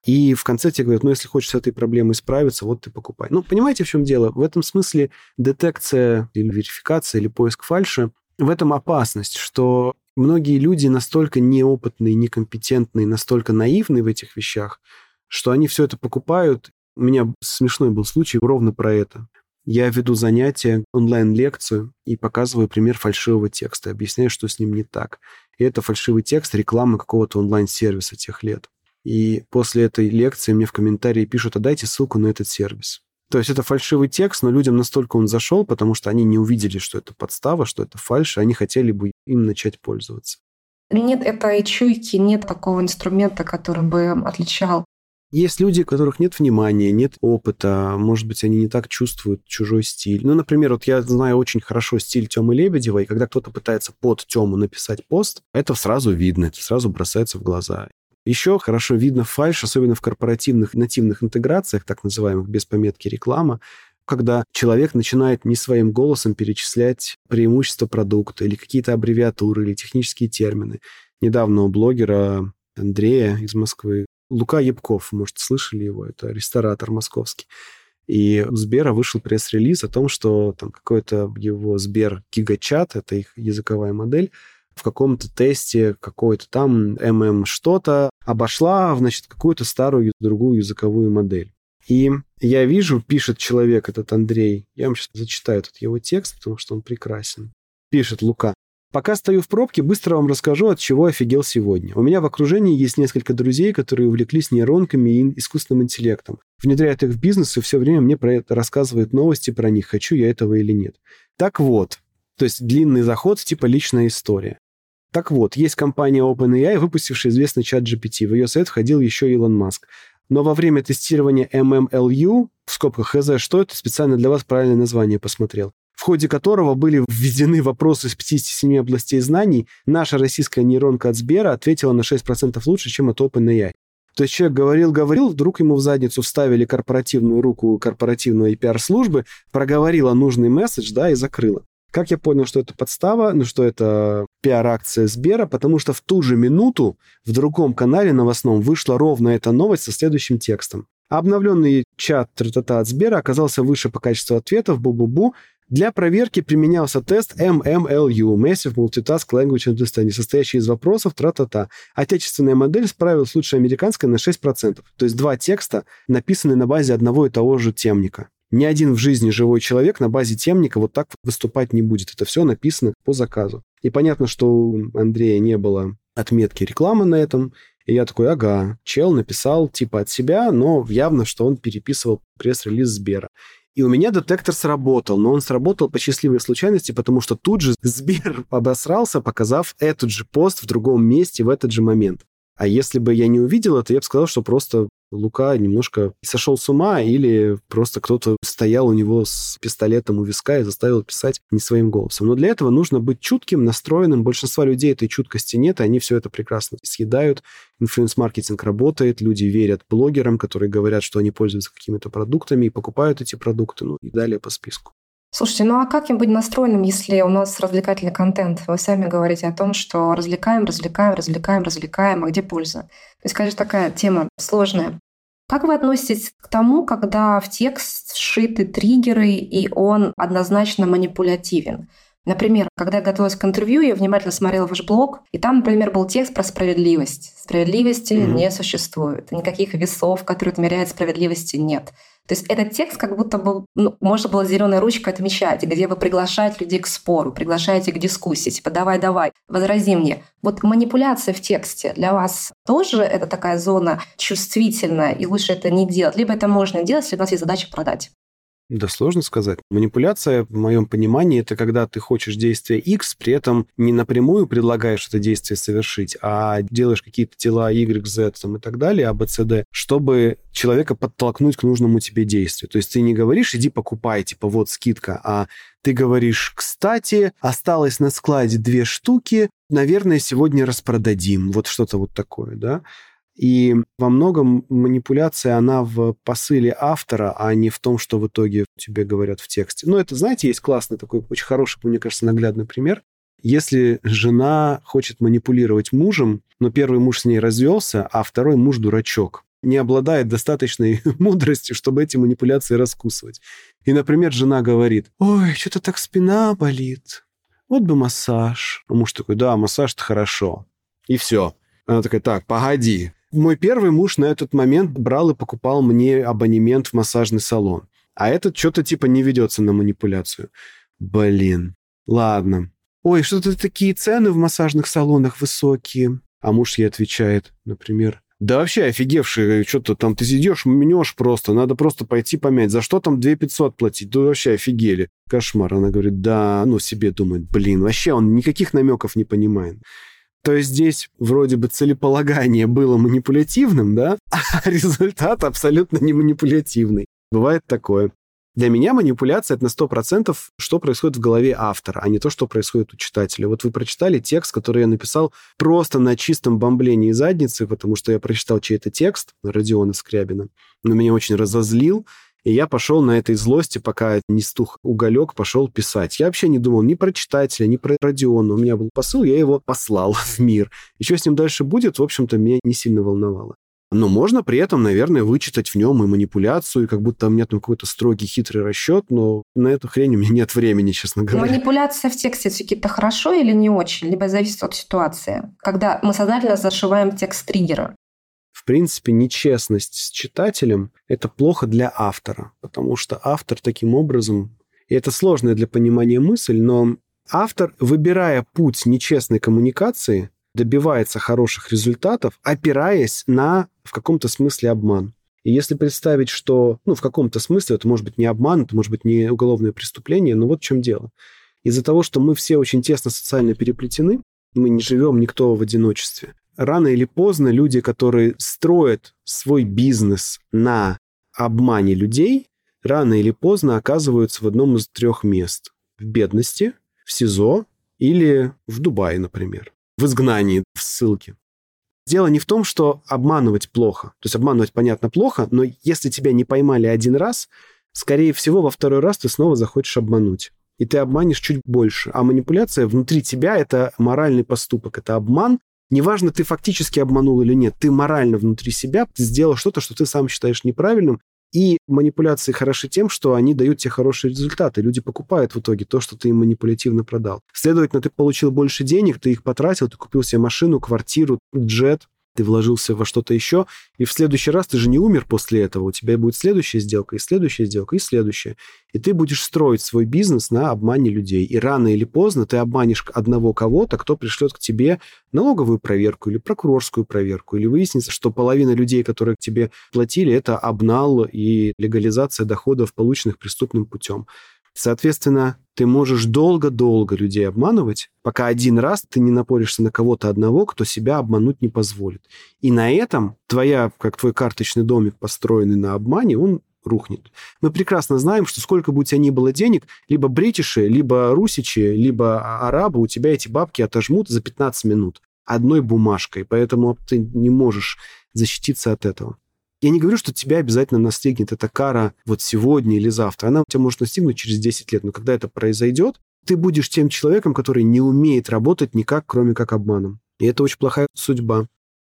И в конце тебе говорят, ну, если хочешь с этой проблемой справиться, вот ты покупай. Ну, понимаете, в чем дело? В этом смысле детекция или верификация или поиск фальши в этом опасность, что многие люди настолько неопытные, некомпетентные, настолько наивны в этих вещах, что они все это покупают. У меня смешной был случай ровно про это. Я веду занятия, онлайн-лекцию и показываю пример фальшивого текста, объясняю, что с ним не так. И это фальшивый текст рекламы какого-то онлайн-сервиса тех лет. И после этой лекции мне в комментарии пишут, а дайте ссылку на этот сервис. То есть это фальшивый текст, но людям настолько он зашел, потому что они не увидели, что это подстава, что это фальш, и они хотели бы им начать пользоваться. Нет этой чуйки, нет такого инструмента, который бы отличал есть люди, у которых нет внимания, нет опыта, может быть, они не так чувствуют чужой стиль. Ну, например, вот я знаю очень хорошо стиль Тёмы Лебедева, и когда кто-то пытается под Тёму написать пост, это сразу видно, это сразу бросается в глаза. Еще хорошо видно фальш, особенно в корпоративных нативных интеграциях, так называемых, без пометки реклама, когда человек начинает не своим голосом перечислять преимущества продукта или какие-то аббревиатуры или технические термины. Недавно у блогера Андрея из Москвы, Лука Ябков, может, слышали его, это ресторатор московский. И у Сбера вышел пресс-релиз о том, что там какой-то его Сбер Гигачат, это их языковая модель, в каком-то тесте какой-то там ММ что-то обошла, значит, какую-то старую другую языковую модель. И я вижу, пишет человек этот Андрей, я вам сейчас зачитаю этот его текст, потому что он прекрасен. Пишет Лука. Пока стою в пробке, быстро вам расскажу, от чего офигел сегодня. У меня в окружении есть несколько друзей, которые увлеклись нейронками и искусственным интеллектом. Внедряют их в бизнес и все время мне про это рассказывают новости про них, хочу я этого или нет. Так вот, то есть длинный заход, типа личная история. Так вот, есть компания OpenAI, выпустившая известный чат GPT. В ее сайт входил еще Илон Маск. Но во время тестирования MMLU, в скобках ХЗ, что это, специально для вас правильное название посмотрел, в ходе которого были введены вопросы из 57 областей знаний, наша российская нейронка от Сбера ответила на 6% лучше, чем от OpenAI. То есть человек говорил-говорил, вдруг ему в задницу вставили корпоративную руку корпоративной пиар-службы, проговорила нужный месседж, да, и закрыла. Как я понял, что это подстава, ну, что это пиар-акция Сбера, потому что в ту же минуту в другом канале новостном вышла ровно эта новость со следующим текстом. Обновленный чат тра от Сбера оказался выше по качеству ответов, бу-бу-бу. Для проверки применялся тест MMLU, Massive Multitask Language Understanding, состоящий из вопросов тра-та-та. Отечественная модель справилась лучше американской на 6%. То есть два текста написаны на базе одного и того же темника ни один в жизни живой человек на базе темника вот так выступать не будет. Это все написано по заказу. И понятно, что у Андрея не было отметки рекламы на этом. И я такой, ага, чел написал типа от себя, но явно, что он переписывал пресс-релиз Сбера. И у меня детектор сработал, но он сработал по счастливой случайности, потому что тут же Сбер обосрался, показав этот же пост в другом месте в этот же момент. А если бы я не увидел это, я бы сказал, что просто Лука немножко сошел с ума или просто кто-то стоял у него с пистолетом у виска и заставил писать не своим голосом. Но для этого нужно быть чутким, настроенным. Большинства людей этой чуткости нет, и они все это прекрасно съедают. Инфлюенс-маркетинг работает, люди верят блогерам, которые говорят, что они пользуются какими-то продуктами и покупают эти продукты, ну и далее по списку. Слушайте, ну а как им быть настроенным, если у нас развлекательный контент? Вы сами говорите о том, что развлекаем, развлекаем, развлекаем, развлекаем, а где польза? То есть, конечно, такая тема сложная. Как вы относитесь к тому, когда в текст сшиты триггеры, и он однозначно манипулятивен? Например, когда я готовилась к интервью, я внимательно смотрела ваш блог, и там, например, был текст про справедливость. Справедливости mm-hmm. не существует. Никаких весов, которые отмеряют справедливости, нет. То есть этот текст как будто бы ну, можно было зеленой ручкой отмечать, где вы приглашаете людей к спору, приглашаете к дискуссии, типа давай-давай, возрази мне. Вот манипуляция в тексте для вас тоже это такая зона чувствительная, и лучше это не делать. Либо это можно делать, если у нас есть задача продать. Да сложно сказать. Манипуляция, в моем понимании, это когда ты хочешь действие X, при этом не напрямую предлагаешь это действие совершить, а делаешь какие-то дела Y, Z там, и так далее, А, Б, С, Д, чтобы человека подтолкнуть к нужному тебе действию. То есть ты не говоришь, иди покупай, типа вот скидка, а ты говоришь, кстати, осталось на складе две штуки, наверное, сегодня распродадим. Вот что-то вот такое, да? И во многом манипуляция, она в посыле автора, а не в том, что в итоге тебе говорят в тексте. Но это, знаете, есть классный такой, очень хороший, мне кажется, наглядный пример. Если жена хочет манипулировать мужем, но первый муж с ней развелся, а второй муж дурачок, не обладает достаточной мудростью, чтобы эти манипуляции раскусывать. И, например, жена говорит, ой, что-то так спина болит, вот бы массаж. А муж такой, да, массаж-то хорошо. И все. Она такая, так, погоди. Мой первый муж на этот момент брал и покупал мне абонемент в массажный салон. А этот что-то типа не ведется на манипуляцию. Блин. Ладно. Ой, что-то такие цены в массажных салонах высокие. А муж ей отвечает, например, да вообще офигевший, что-то там ты сидишь, мнешь просто, надо просто пойти помять. За что там 2 500 платить? Да вообще офигели. Кошмар. Она говорит, да, ну себе думает, блин, вообще он никаких намеков не понимает. То есть здесь вроде бы целеполагание было манипулятивным, да, а результат абсолютно не манипулятивный. Бывает такое. Для меня манипуляция — это на 100% что происходит в голове автора, а не то, что происходит у читателя. Вот вы прочитали текст, который я написал просто на чистом бомблении задницы, потому что я прочитал чей-то текст Родиона Скрябина, но меня очень разозлил, и я пошел на этой злости, пока не стух уголек, пошел писать. Я вообще не думал ни про читателя, ни про Родиона. У меня был посыл, я его послал в мир. И что с ним дальше будет, в общем-то, меня не сильно волновало. Но можно при этом, наверное, вычитать в нем и манипуляцию, и как будто у меня там какой-то строгий, хитрый расчет, но на эту хрень у меня нет времени, честно говоря. Манипуляция в тексте все-таки это хорошо или не очень? Либо зависит от ситуации. Когда мы сознательно зашиваем текст триггера. В принципе, нечестность с читателем – это плохо для автора, потому что автор таким образом, и это сложная для понимания мысль, но автор, выбирая путь нечестной коммуникации, добивается хороших результатов, опираясь на в каком-то смысле обман. И если представить, что, ну, в каком-то смысле это может быть не обман, это может быть не уголовное преступление, но вот в чем дело. Из-за того, что мы все очень тесно социально переплетены, мы не живем никто в одиночестве. Рано или поздно люди, которые строят свой бизнес на обмане людей, рано или поздно оказываются в одном из трех мест. В бедности, в СИЗО или в Дубае, например в изгнании, в ссылке. Дело не в том, что обманывать плохо. То есть обманывать, понятно, плохо, но если тебя не поймали один раз, скорее всего, во второй раз ты снова захочешь обмануть. И ты обманешь чуть больше. А манипуляция внутри тебя – это моральный поступок, это обман. Неважно, ты фактически обманул или нет, ты морально внутри себя ты сделал что-то, что ты сам считаешь неправильным, и манипуляции хороши тем, что они дают тебе хорошие результаты. Люди покупают в итоге то, что ты им манипулятивно продал. Следовательно, ты получил больше денег, ты их потратил, ты купил себе машину, квартиру, джет, ты вложился во что-то еще, и в следующий раз ты же не умер после этого, у тебя будет следующая сделка, и следующая сделка, и следующая. И ты будешь строить свой бизнес на обмане людей. И рано или поздно ты обманешь одного кого-то, кто пришлет к тебе налоговую проверку или прокурорскую проверку, или выяснится, что половина людей, которые к тебе платили, это обнал и легализация доходов, полученных преступным путем. Соответственно, ты можешь долго-долго людей обманывать, пока один раз ты не напоришься на кого-то одного, кто себя обмануть не позволит. И на этом твоя, как твой карточный домик, построенный на обмане, он рухнет. Мы прекрасно знаем, что сколько бы у тебя ни было денег, либо бритиши, либо русичи, либо арабы, у тебя эти бабки отожмут за 15 минут одной бумажкой, поэтому ты не можешь защититься от этого. Я не говорю, что тебя обязательно настигнет эта кара вот сегодня или завтра. Она тебя может настигнуть через 10 лет. Но когда это произойдет, ты будешь тем человеком, который не умеет работать никак, кроме как обманом. И это очень плохая судьба.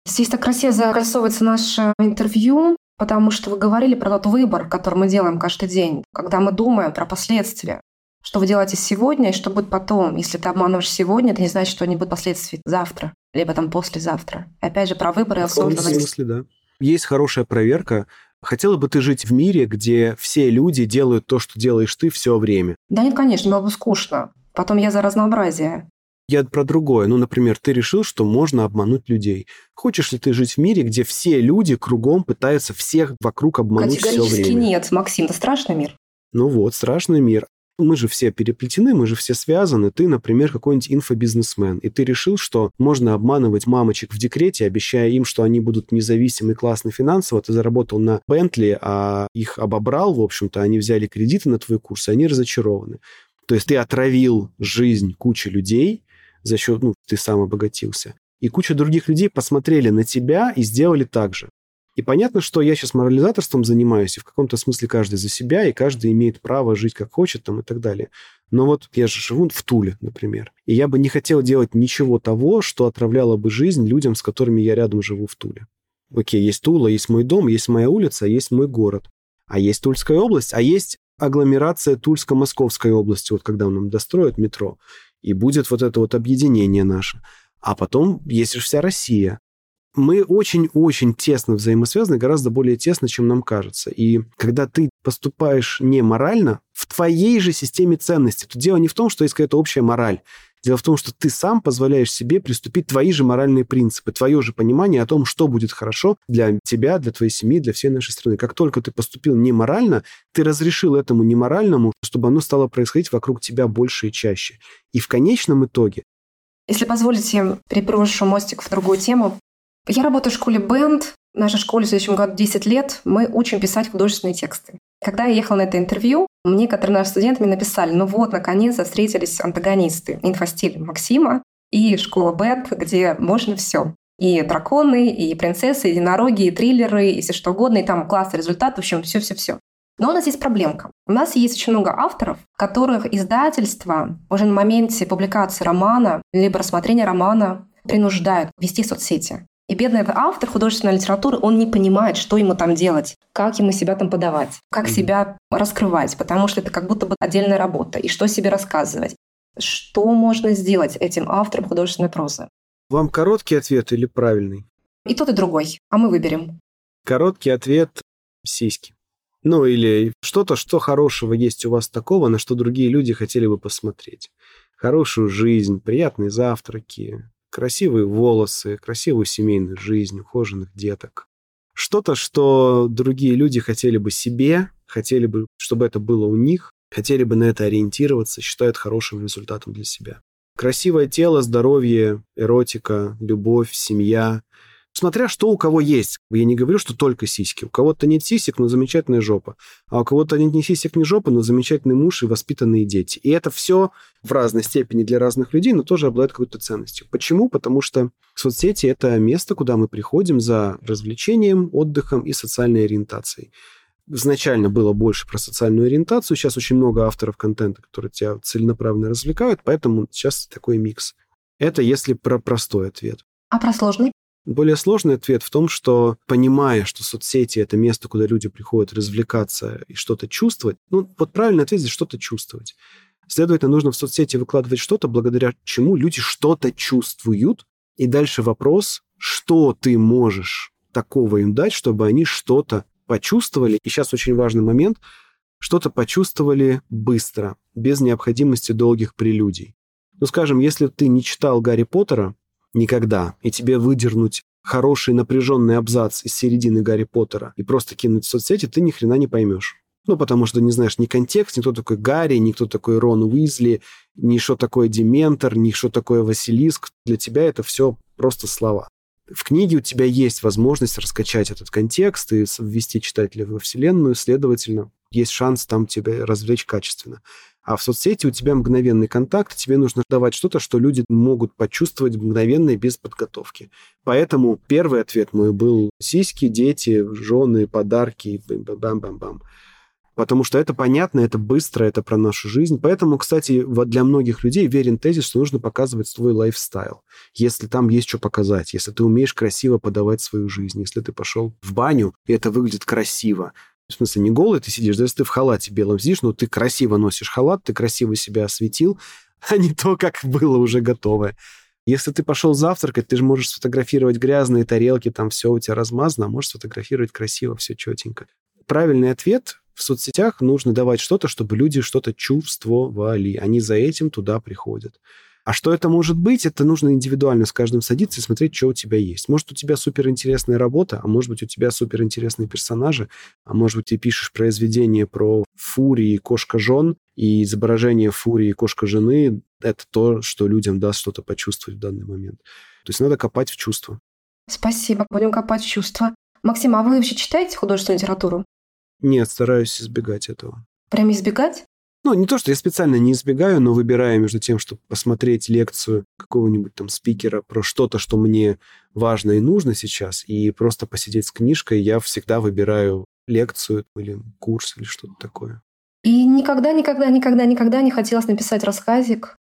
Здесь так красиво зарисовывается наше интервью, потому что вы говорили про тот выбор, который мы делаем каждый день, когда мы думаем про последствия. Что вы делаете сегодня и что будет потом. Если ты обманываешь сегодня, это не значит, что не будет последствий завтра, либо там послезавтра. И опять же, про выбор и осознанность. В смысле, да. Есть хорошая проверка. Хотела бы ты жить в мире, где все люди делают то, что делаешь ты все время? Да нет, конечно, было бы скучно. Потом я за разнообразие. Я про другое. Ну, например, ты решил, что можно обмануть людей. Хочешь ли ты жить в мире, где все люди кругом пытаются всех вокруг обмануть все время? Категорически нет, Максим, это страшный мир. Ну вот, страшный мир мы же все переплетены, мы же все связаны. Ты, например, какой-нибудь инфобизнесмен, и ты решил, что можно обманывать мамочек в декрете, обещая им, что они будут независимы и классно финансово. Ты заработал на Бентли, а их обобрал, в общем-то, они взяли кредиты на твой курс, и они разочарованы. То есть ты отравил жизнь кучи людей за счет, ну, ты сам обогатился. И куча других людей посмотрели на тебя и сделали так же. И понятно, что я сейчас морализаторством занимаюсь, и в каком-то смысле каждый за себя, и каждый имеет право жить как хочет там и так далее. Но вот я же живу в Туле, например, и я бы не хотел делать ничего того, что отравляло бы жизнь людям, с которыми я рядом живу в Туле. Окей, есть Тула, есть мой дом, есть моя улица, есть мой город. А есть Тульская область, а есть агломерация Тульско-Московской области, вот когда нам достроят метро. и будет вот это вот объединение наше. А потом есть же вся Россия. Мы очень-очень тесно взаимосвязаны, гораздо более тесно, чем нам кажется. И когда ты поступаешь не морально, в твоей же системе ценностей, то дело не в том, что есть какая-то общая мораль. Дело в том, что ты сам позволяешь себе приступить твои же моральные принципы, твое же понимание о том, что будет хорошо для тебя, для твоей семьи, для всей нашей страны. Как только ты поступил неморально, ты разрешил этому неморальному, чтобы оно стало происходить вокруг тебя больше и чаще. И в конечном итоге... Если позволите, переброшу мостик в другую тему. Я работаю в школе Бенд. Нашей школе в следующем году 10 лет. Мы учим писать художественные тексты. Когда я ехала на это интервью, мне некоторые наши студенты мне написали, ну вот, наконец-то встретились антагонисты. Инфостиль Максима и школа Бет, где можно все. И драконы, и принцессы, и единороги, и триллеры, и все что угодно, и там классный результат, в общем, все-все-все. Но у нас есть проблемка. У нас есть очень много авторов, которых издательство уже на моменте публикации романа либо рассмотрения романа принуждают вести соцсети. И бедный автор художественной литературы, он не понимает, что ему там делать, как ему себя там подавать, как себя раскрывать, потому что это как будто бы отдельная работа, и что себе рассказывать. Что можно сделать этим автором художественной прозы? Вам короткий ответ или правильный? И тот, и другой. А мы выберем. Короткий ответ – сиськи. Ну или что-то, что хорошего есть у вас такого, на что другие люди хотели бы посмотреть. Хорошую жизнь, приятные завтраки, красивые волосы, красивую семейную жизнь, ухоженных деток. Что-то, что другие люди хотели бы себе, хотели бы, чтобы это было у них, хотели бы на это ориентироваться, считают хорошим результатом для себя. Красивое тело, здоровье, эротика, любовь, семья, Смотря что у кого есть. Я не говорю, что только сиськи. У кого-то нет сисек, но замечательная жопа. А у кого-то нет ни сисек, ни жопы, но замечательный муж и воспитанные дети. И это все в разной степени для разных людей, но тоже обладает какой-то ценностью. Почему? Потому что соцсети – это место, куда мы приходим за развлечением, отдыхом и социальной ориентацией. Изначально было больше про социальную ориентацию, сейчас очень много авторов контента, которые тебя целенаправленно развлекают, поэтому сейчас такой микс. Это если про простой ответ. А про сложный? Более сложный ответ в том, что понимая, что соцсети — это место, куда люди приходят развлекаться и что-то чувствовать, ну, вот правильный ответ здесь что-то чувствовать. Следовательно, нужно в соцсети выкладывать что-то, благодаря чему люди что-то чувствуют. И дальше вопрос, что ты можешь такого им дать, чтобы они что-то почувствовали. И сейчас очень важный момент, что-то почувствовали быстро, без необходимости долгих прелюдий. Ну, скажем, если ты не читал Гарри Поттера, Никогда. И тебе выдернуть хороший напряженный абзац из середины Гарри Поттера и просто кинуть в соцсети, ты ни хрена не поймешь. Ну, потому что не знаешь ни контекст, ни кто такой Гарри, ни кто такой Рон Уизли, ни что такое Дементор, ни что такое Василиск. Для тебя это все просто слова. В книге у тебя есть возможность раскачать этот контекст и ввести читателя во вселенную, следовательно, есть шанс там тебя развлечь качественно. А в соцсети у тебя мгновенный контакт, тебе нужно давать что-то, что люди могут почувствовать мгновенно и без подготовки. Поэтому первый ответ мой был сиськи, дети, жены, подарки, бам-бам-бам. Потому что это понятно, это быстро, это про нашу жизнь. Поэтому, кстати, вот для многих людей верен тезис, что нужно показывать свой лайфстайл. Если там есть что показать, если ты умеешь красиво подавать свою жизнь, если ты пошел в баню, и это выглядит красиво, в смысле, не голый ты сидишь, даже если ты в халате белом сидишь, но ты красиво носишь халат, ты красиво себя осветил, а не то, как было уже готовое. Если ты пошел завтракать, ты же можешь сфотографировать грязные тарелки, там все у тебя размазано, а можешь сфотографировать красиво, все четенько. Правильный ответ в соцсетях нужно давать что-то, чтобы люди что-то чувствовали. Они за этим туда приходят. А что это может быть, это нужно индивидуально с каждым садиться и смотреть, что у тебя есть. Может, у тебя суперинтересная работа, а может быть, у тебя суперинтересные персонажи, а может быть, ты пишешь произведение про фурии кошка-жен, и изображение фурии кошка-жены — это то, что людям даст что-то почувствовать в данный момент. То есть надо копать в чувства. Спасибо, будем копать в чувства. Максим, а вы вообще читаете художественную литературу? Нет, стараюсь избегать этого. Прям избегать? Ну, не то, что я специально не избегаю, но выбираю между тем, чтобы посмотреть лекцию какого-нибудь там спикера про что-то, что мне важно и нужно сейчас, и просто посидеть с книжкой, я всегда выбираю лекцию или курс или что-то такое. И никогда, никогда, никогда, никогда не хотелось написать рассказик,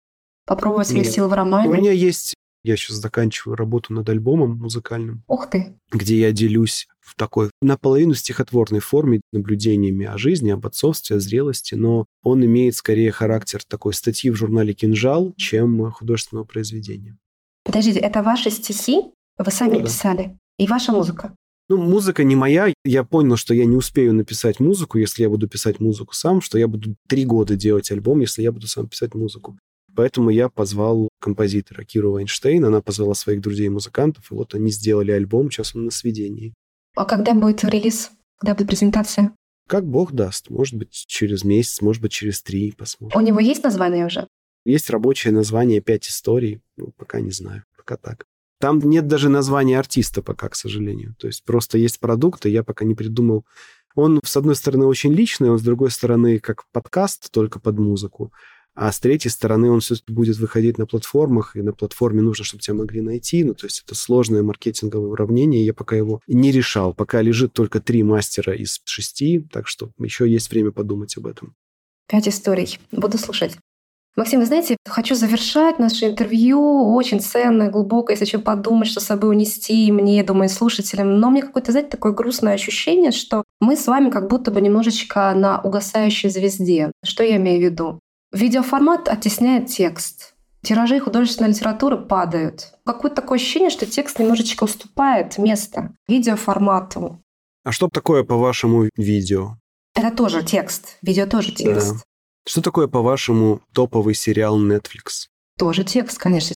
попробовать свои силы в романе? У меня есть Я сейчас заканчиваю работу над альбомом музыкальным. Ух ты! Где я делюсь в такой наполовину стихотворной форме наблюдениями о жизни, об отцовстве, о зрелости, но он имеет скорее характер такой статьи в журнале «Кинжал», чем художественного произведения. Подождите, это ваши стихи? Вы сами ну, писали? И ваша музыка? Ну, музыка не моя. Я понял, что я не успею написать музыку, если я буду писать музыку сам, что я буду три года делать альбом, если я буду сам писать музыку. Поэтому я позвал композитора Киру Вайнштейн, она позвала своих друзей-музыкантов, и вот они сделали альбом, сейчас он на сведении. А когда будет релиз? Когда будет презентация? Как бог даст. Может быть, через месяц, может быть, через три посмотрим. У него есть название уже? Есть рабочее название «Пять историй». Ну, пока не знаю. Пока так. Там нет даже названия артиста пока, к сожалению. То есть просто есть продукты, я пока не придумал. Он, с одной стороны, очень личный, он, с другой стороны, как подкаст, только под музыку. А с третьей стороны, он все-таки будет выходить на платформах, и на платформе нужно, чтобы тебя могли найти. Ну, то есть это сложное маркетинговое уравнение, я пока его не решал. Пока лежит только три мастера из шести, так что еще есть время подумать об этом. Пять историй. Буду слушать. Максим, вы знаете, хочу завершать наше интервью. Очень ценное, глубокое, если что подумать, что с собой унести мне, думаю, слушателям. Но мне какое-то, знаете, такое грустное ощущение, что мы с вами как будто бы немножечко на угасающей звезде. Что я имею в виду? Видеоформат оттесняет текст. Тиражи художественной литературы падают. Какое-то такое ощущение, что текст немножечко уступает место видеоформату. А что такое, по-вашему, видео? Это тоже текст. Видео тоже текст. Да. Что такое, по-вашему, топовый сериал Netflix? Тоже текст, конечно.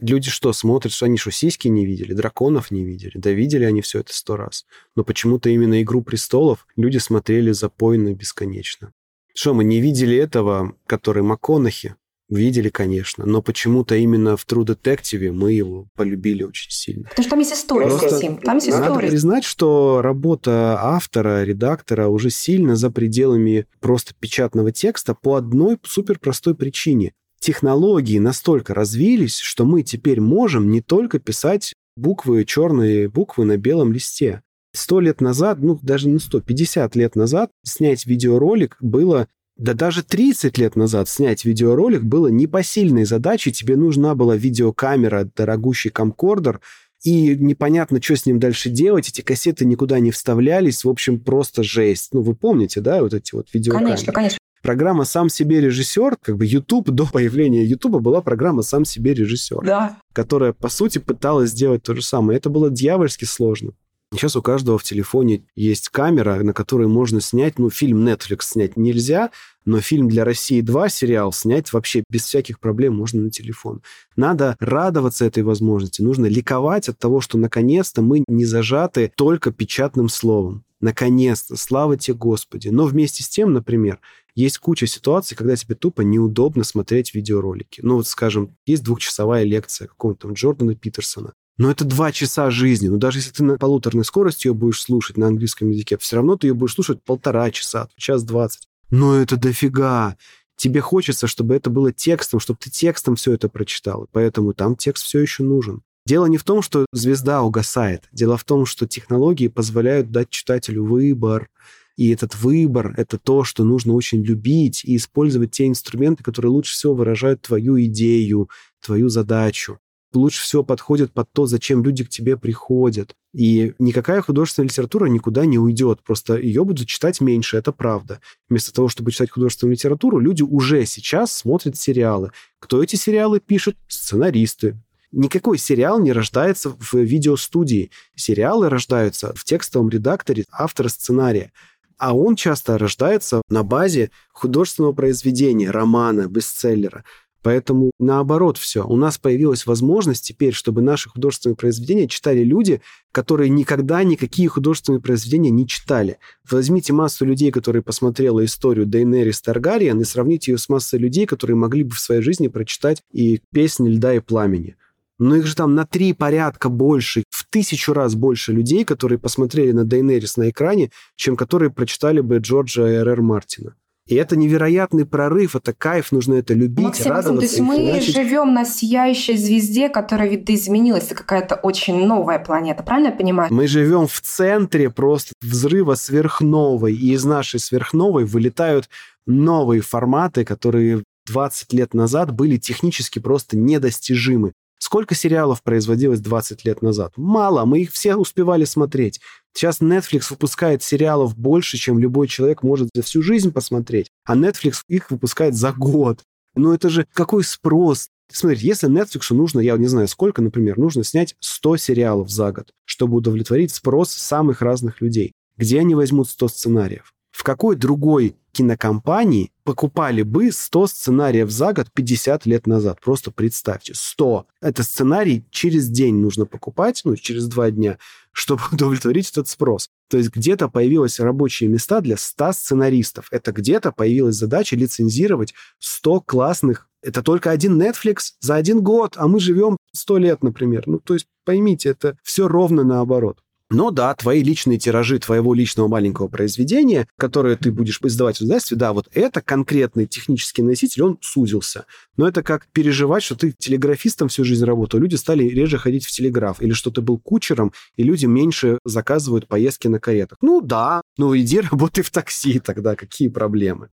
Люди что, смотрят, что они что, сиськи не видели, драконов не видели? Да видели они все это сто раз. Но почему-то именно «Игру престолов» люди смотрели запойно бесконечно. Что, мы не видели этого, который МакКонахи? Видели, конечно, но почему-то именно в True Detective мы его полюбили очень сильно. Потому что там есть история, Просто Там есть история. Надо признать, что работа автора, редактора уже сильно за пределами просто печатного текста по одной суперпростой причине. Технологии настолько развились, что мы теперь можем не только писать буквы, черные буквы на белом листе. Сто лет назад, ну даже не сто, 50 лет назад снять видеоролик было да даже 30 лет назад снять видеоролик было непосильной задачей. Тебе нужна была видеокамера, дорогущий камкордер, и непонятно, что с ним дальше делать. Эти кассеты никуда не вставлялись. В общем, просто жесть. Ну, вы помните, да, вот эти вот видеокамеры? Конечно, конечно. Программа «Сам себе режиссер», как бы YouTube, до появления YouTube была программа «Сам себе режиссер», да. которая, по сути, пыталась сделать то же самое. Это было дьявольски сложно. Сейчас у каждого в телефоне есть камера, на которой можно снять, ну, фильм Netflix снять нельзя, но фильм для России 2 сериал снять вообще без всяких проблем можно на телефон. Надо радоваться этой возможности, нужно ликовать от того, что наконец-то мы не зажаты только печатным словом. Наконец-то, слава тебе, Господи. Но вместе с тем, например, есть куча ситуаций, когда тебе тупо неудобно смотреть видеоролики. Ну вот, скажем, есть двухчасовая лекция какого-то там Джордана Питерсона. Но это два часа жизни. Но даже если ты на полуторной скорости ее будешь слушать на английском языке, все равно ты ее будешь слушать полтора часа, час двадцать. Но это дофига. Тебе хочется, чтобы это было текстом, чтобы ты текстом все это прочитал. Поэтому там текст все еще нужен. Дело не в том, что звезда угасает. Дело в том, что технологии позволяют дать читателю выбор. И этот выбор — это то, что нужно очень любить и использовать те инструменты, которые лучше всего выражают твою идею, твою задачу лучше всего подходит под то, зачем люди к тебе приходят. И никакая художественная литература никуда не уйдет, просто ее будут читать меньше, это правда. Вместо того, чтобы читать художественную литературу, люди уже сейчас смотрят сериалы. Кто эти сериалы пишет? Сценаристы. Никакой сериал не рождается в видеостудии. Сериалы рождаются в текстовом редакторе автора сценария. А он часто рождается на базе художественного произведения, романа, бестселлера. Поэтому наоборот все. У нас появилась возможность теперь, чтобы наши художественные произведения читали люди, которые никогда никакие художественные произведения не читали. Возьмите массу людей, которые посмотрели историю Дейнерис Таргариен, и сравните ее с массой людей, которые могли бы в своей жизни прочитать и «Песни льда и пламени». Но их же там на три порядка больше, в тысячу раз больше людей, которые посмотрели на Дейнерис на экране, чем которые прочитали бы Джорджа Р.Р. Мартина. И это невероятный прорыв, это кайф, нужно это любить, Максим, радоваться. То есть мы иначе... живем на сияющей звезде, которая видоизменилась, это какая-то очень новая планета, правильно я понимаю? Мы живем в центре просто взрыва сверхновой, и из нашей сверхновой вылетают новые форматы, которые 20 лет назад были технически просто недостижимы. Сколько сериалов производилось 20 лет назад? Мало, мы их все успевали смотреть. Сейчас Netflix выпускает сериалов больше, чем любой человек может за всю жизнь посмотреть, а Netflix их выпускает за год. Ну это же какой спрос? Смотрите, если Netflix нужно, я не знаю сколько, например, нужно снять 100 сериалов за год, чтобы удовлетворить спрос самых разных людей. Где они возьмут 100 сценариев? В какой другой кинокомпании покупали бы 100 сценариев за год 50 лет назад? Просто представьте, 100. Это сценарий через день нужно покупать, ну, через два дня, чтобы удовлетворить этот спрос. То есть где-то появилось рабочие места для 100 сценаристов. Это где-то появилась задача лицензировать 100 классных это только один Netflix за один год, а мы живем сто лет, например. Ну, то есть поймите, это все ровно наоборот. Но да, твои личные тиражи твоего личного маленького произведения, которое ты будешь издавать в издательстве, да, вот это конкретный технический носитель, он сузился. Но это как переживать, что ты телеграфистом всю жизнь работал, люди стали реже ходить в телеграф, или что ты был кучером, и люди меньше заказывают поездки на каретах. Ну да, ну иди работай в такси тогда, какие проблемы?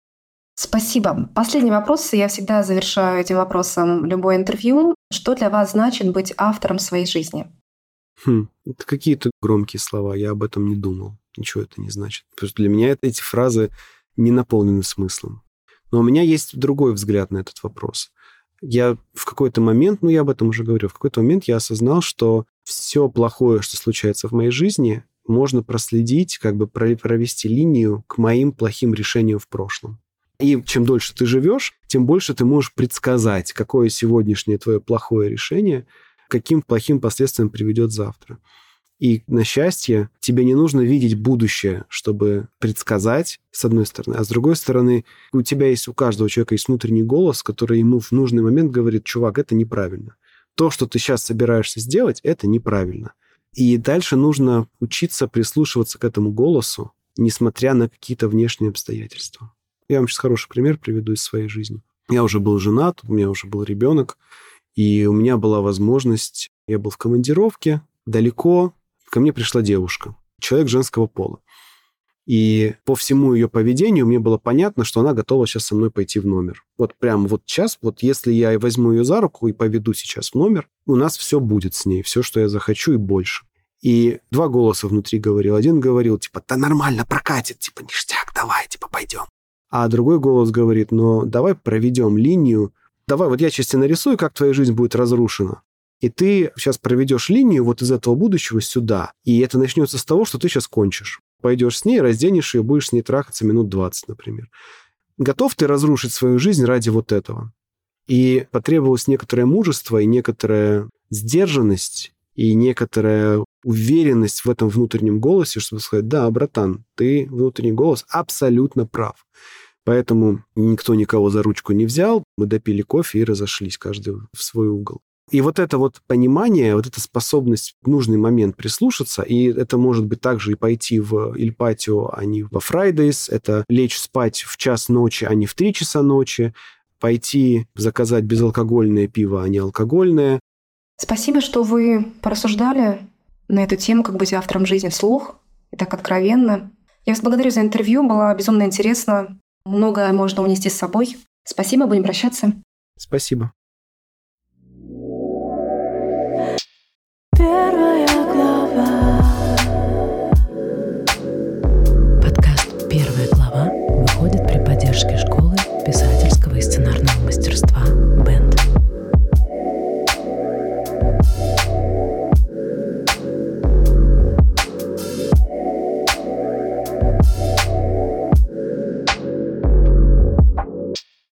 Спасибо. Последний вопрос. Я всегда завершаю этим вопросом любое интервью. Что для вас значит быть автором своей жизни? Хм, это какие-то громкие слова. Я об этом не думал. Ничего это не значит. Потому что для меня эти фразы не наполнены смыслом. Но у меня есть другой взгляд на этот вопрос. Я в какой-то момент, ну я об этом уже говорил, в какой-то момент я осознал, что все плохое, что случается в моей жизни, можно проследить, как бы провести линию к моим плохим решениям в прошлом. И чем дольше ты живешь, тем больше ты можешь предсказать, какое сегодняшнее твое плохое решение, каким плохим последствиям приведет завтра. И на счастье, тебе не нужно видеть будущее, чтобы предсказать, с одной стороны. А с другой стороны, у тебя есть, у каждого человека есть внутренний голос, который ему в нужный момент говорит, чувак, это неправильно. То, что ты сейчас собираешься сделать, это неправильно. И дальше нужно учиться прислушиваться к этому голосу, несмотря на какие-то внешние обстоятельства. Я вам сейчас хороший пример приведу из своей жизни. Я уже был женат, у меня уже был ребенок, и у меня была возможность, я был в командировке, далеко, ко мне пришла девушка, человек женского пола. И по всему ее поведению мне было понятно, что она готова сейчас со мной пойти в номер. Вот прямо вот сейчас, вот если я возьму ее за руку и поведу сейчас в номер, у нас все будет с ней, все, что я захочу и больше. И два голоса внутри говорил. Один говорил, типа, да нормально, прокатит, типа, ништяк, давай, типа, пойдем. А другой голос говорит, ну, давай проведем линию, давай, вот я сейчас тебе нарисую, как твоя жизнь будет разрушена. И ты сейчас проведешь линию вот из этого будущего сюда. И это начнется с того, что ты сейчас кончишь. Пойдешь с ней, разденешь ее, будешь с ней трахаться минут 20, например. Готов ты разрушить свою жизнь ради вот этого? И потребовалось некоторое мужество и некоторая сдержанность и некоторая уверенность в этом внутреннем голосе, чтобы сказать, да, братан, ты внутренний голос абсолютно прав. Поэтому никто никого за ручку не взял, мы допили кофе и разошлись, каждый в свой угол. И вот это вот понимание, вот эта способность в нужный момент прислушаться, и это может быть также и пойти в Ильпатио, а не во Fridays, это лечь спать в час ночи, а не в три часа ночи, пойти заказать безалкогольное пиво, а не алкогольное. Спасибо, что вы порассуждали на эту тему, как быть автором жизни вслух, и так откровенно. Я вас благодарю за интервью, было безумно интересно. Многое можно унести с собой. Спасибо, будем прощаться. Спасибо. Первая глава. Подкаст «Первая глава» выходит при поддержке школы писательского и сценарного мастерства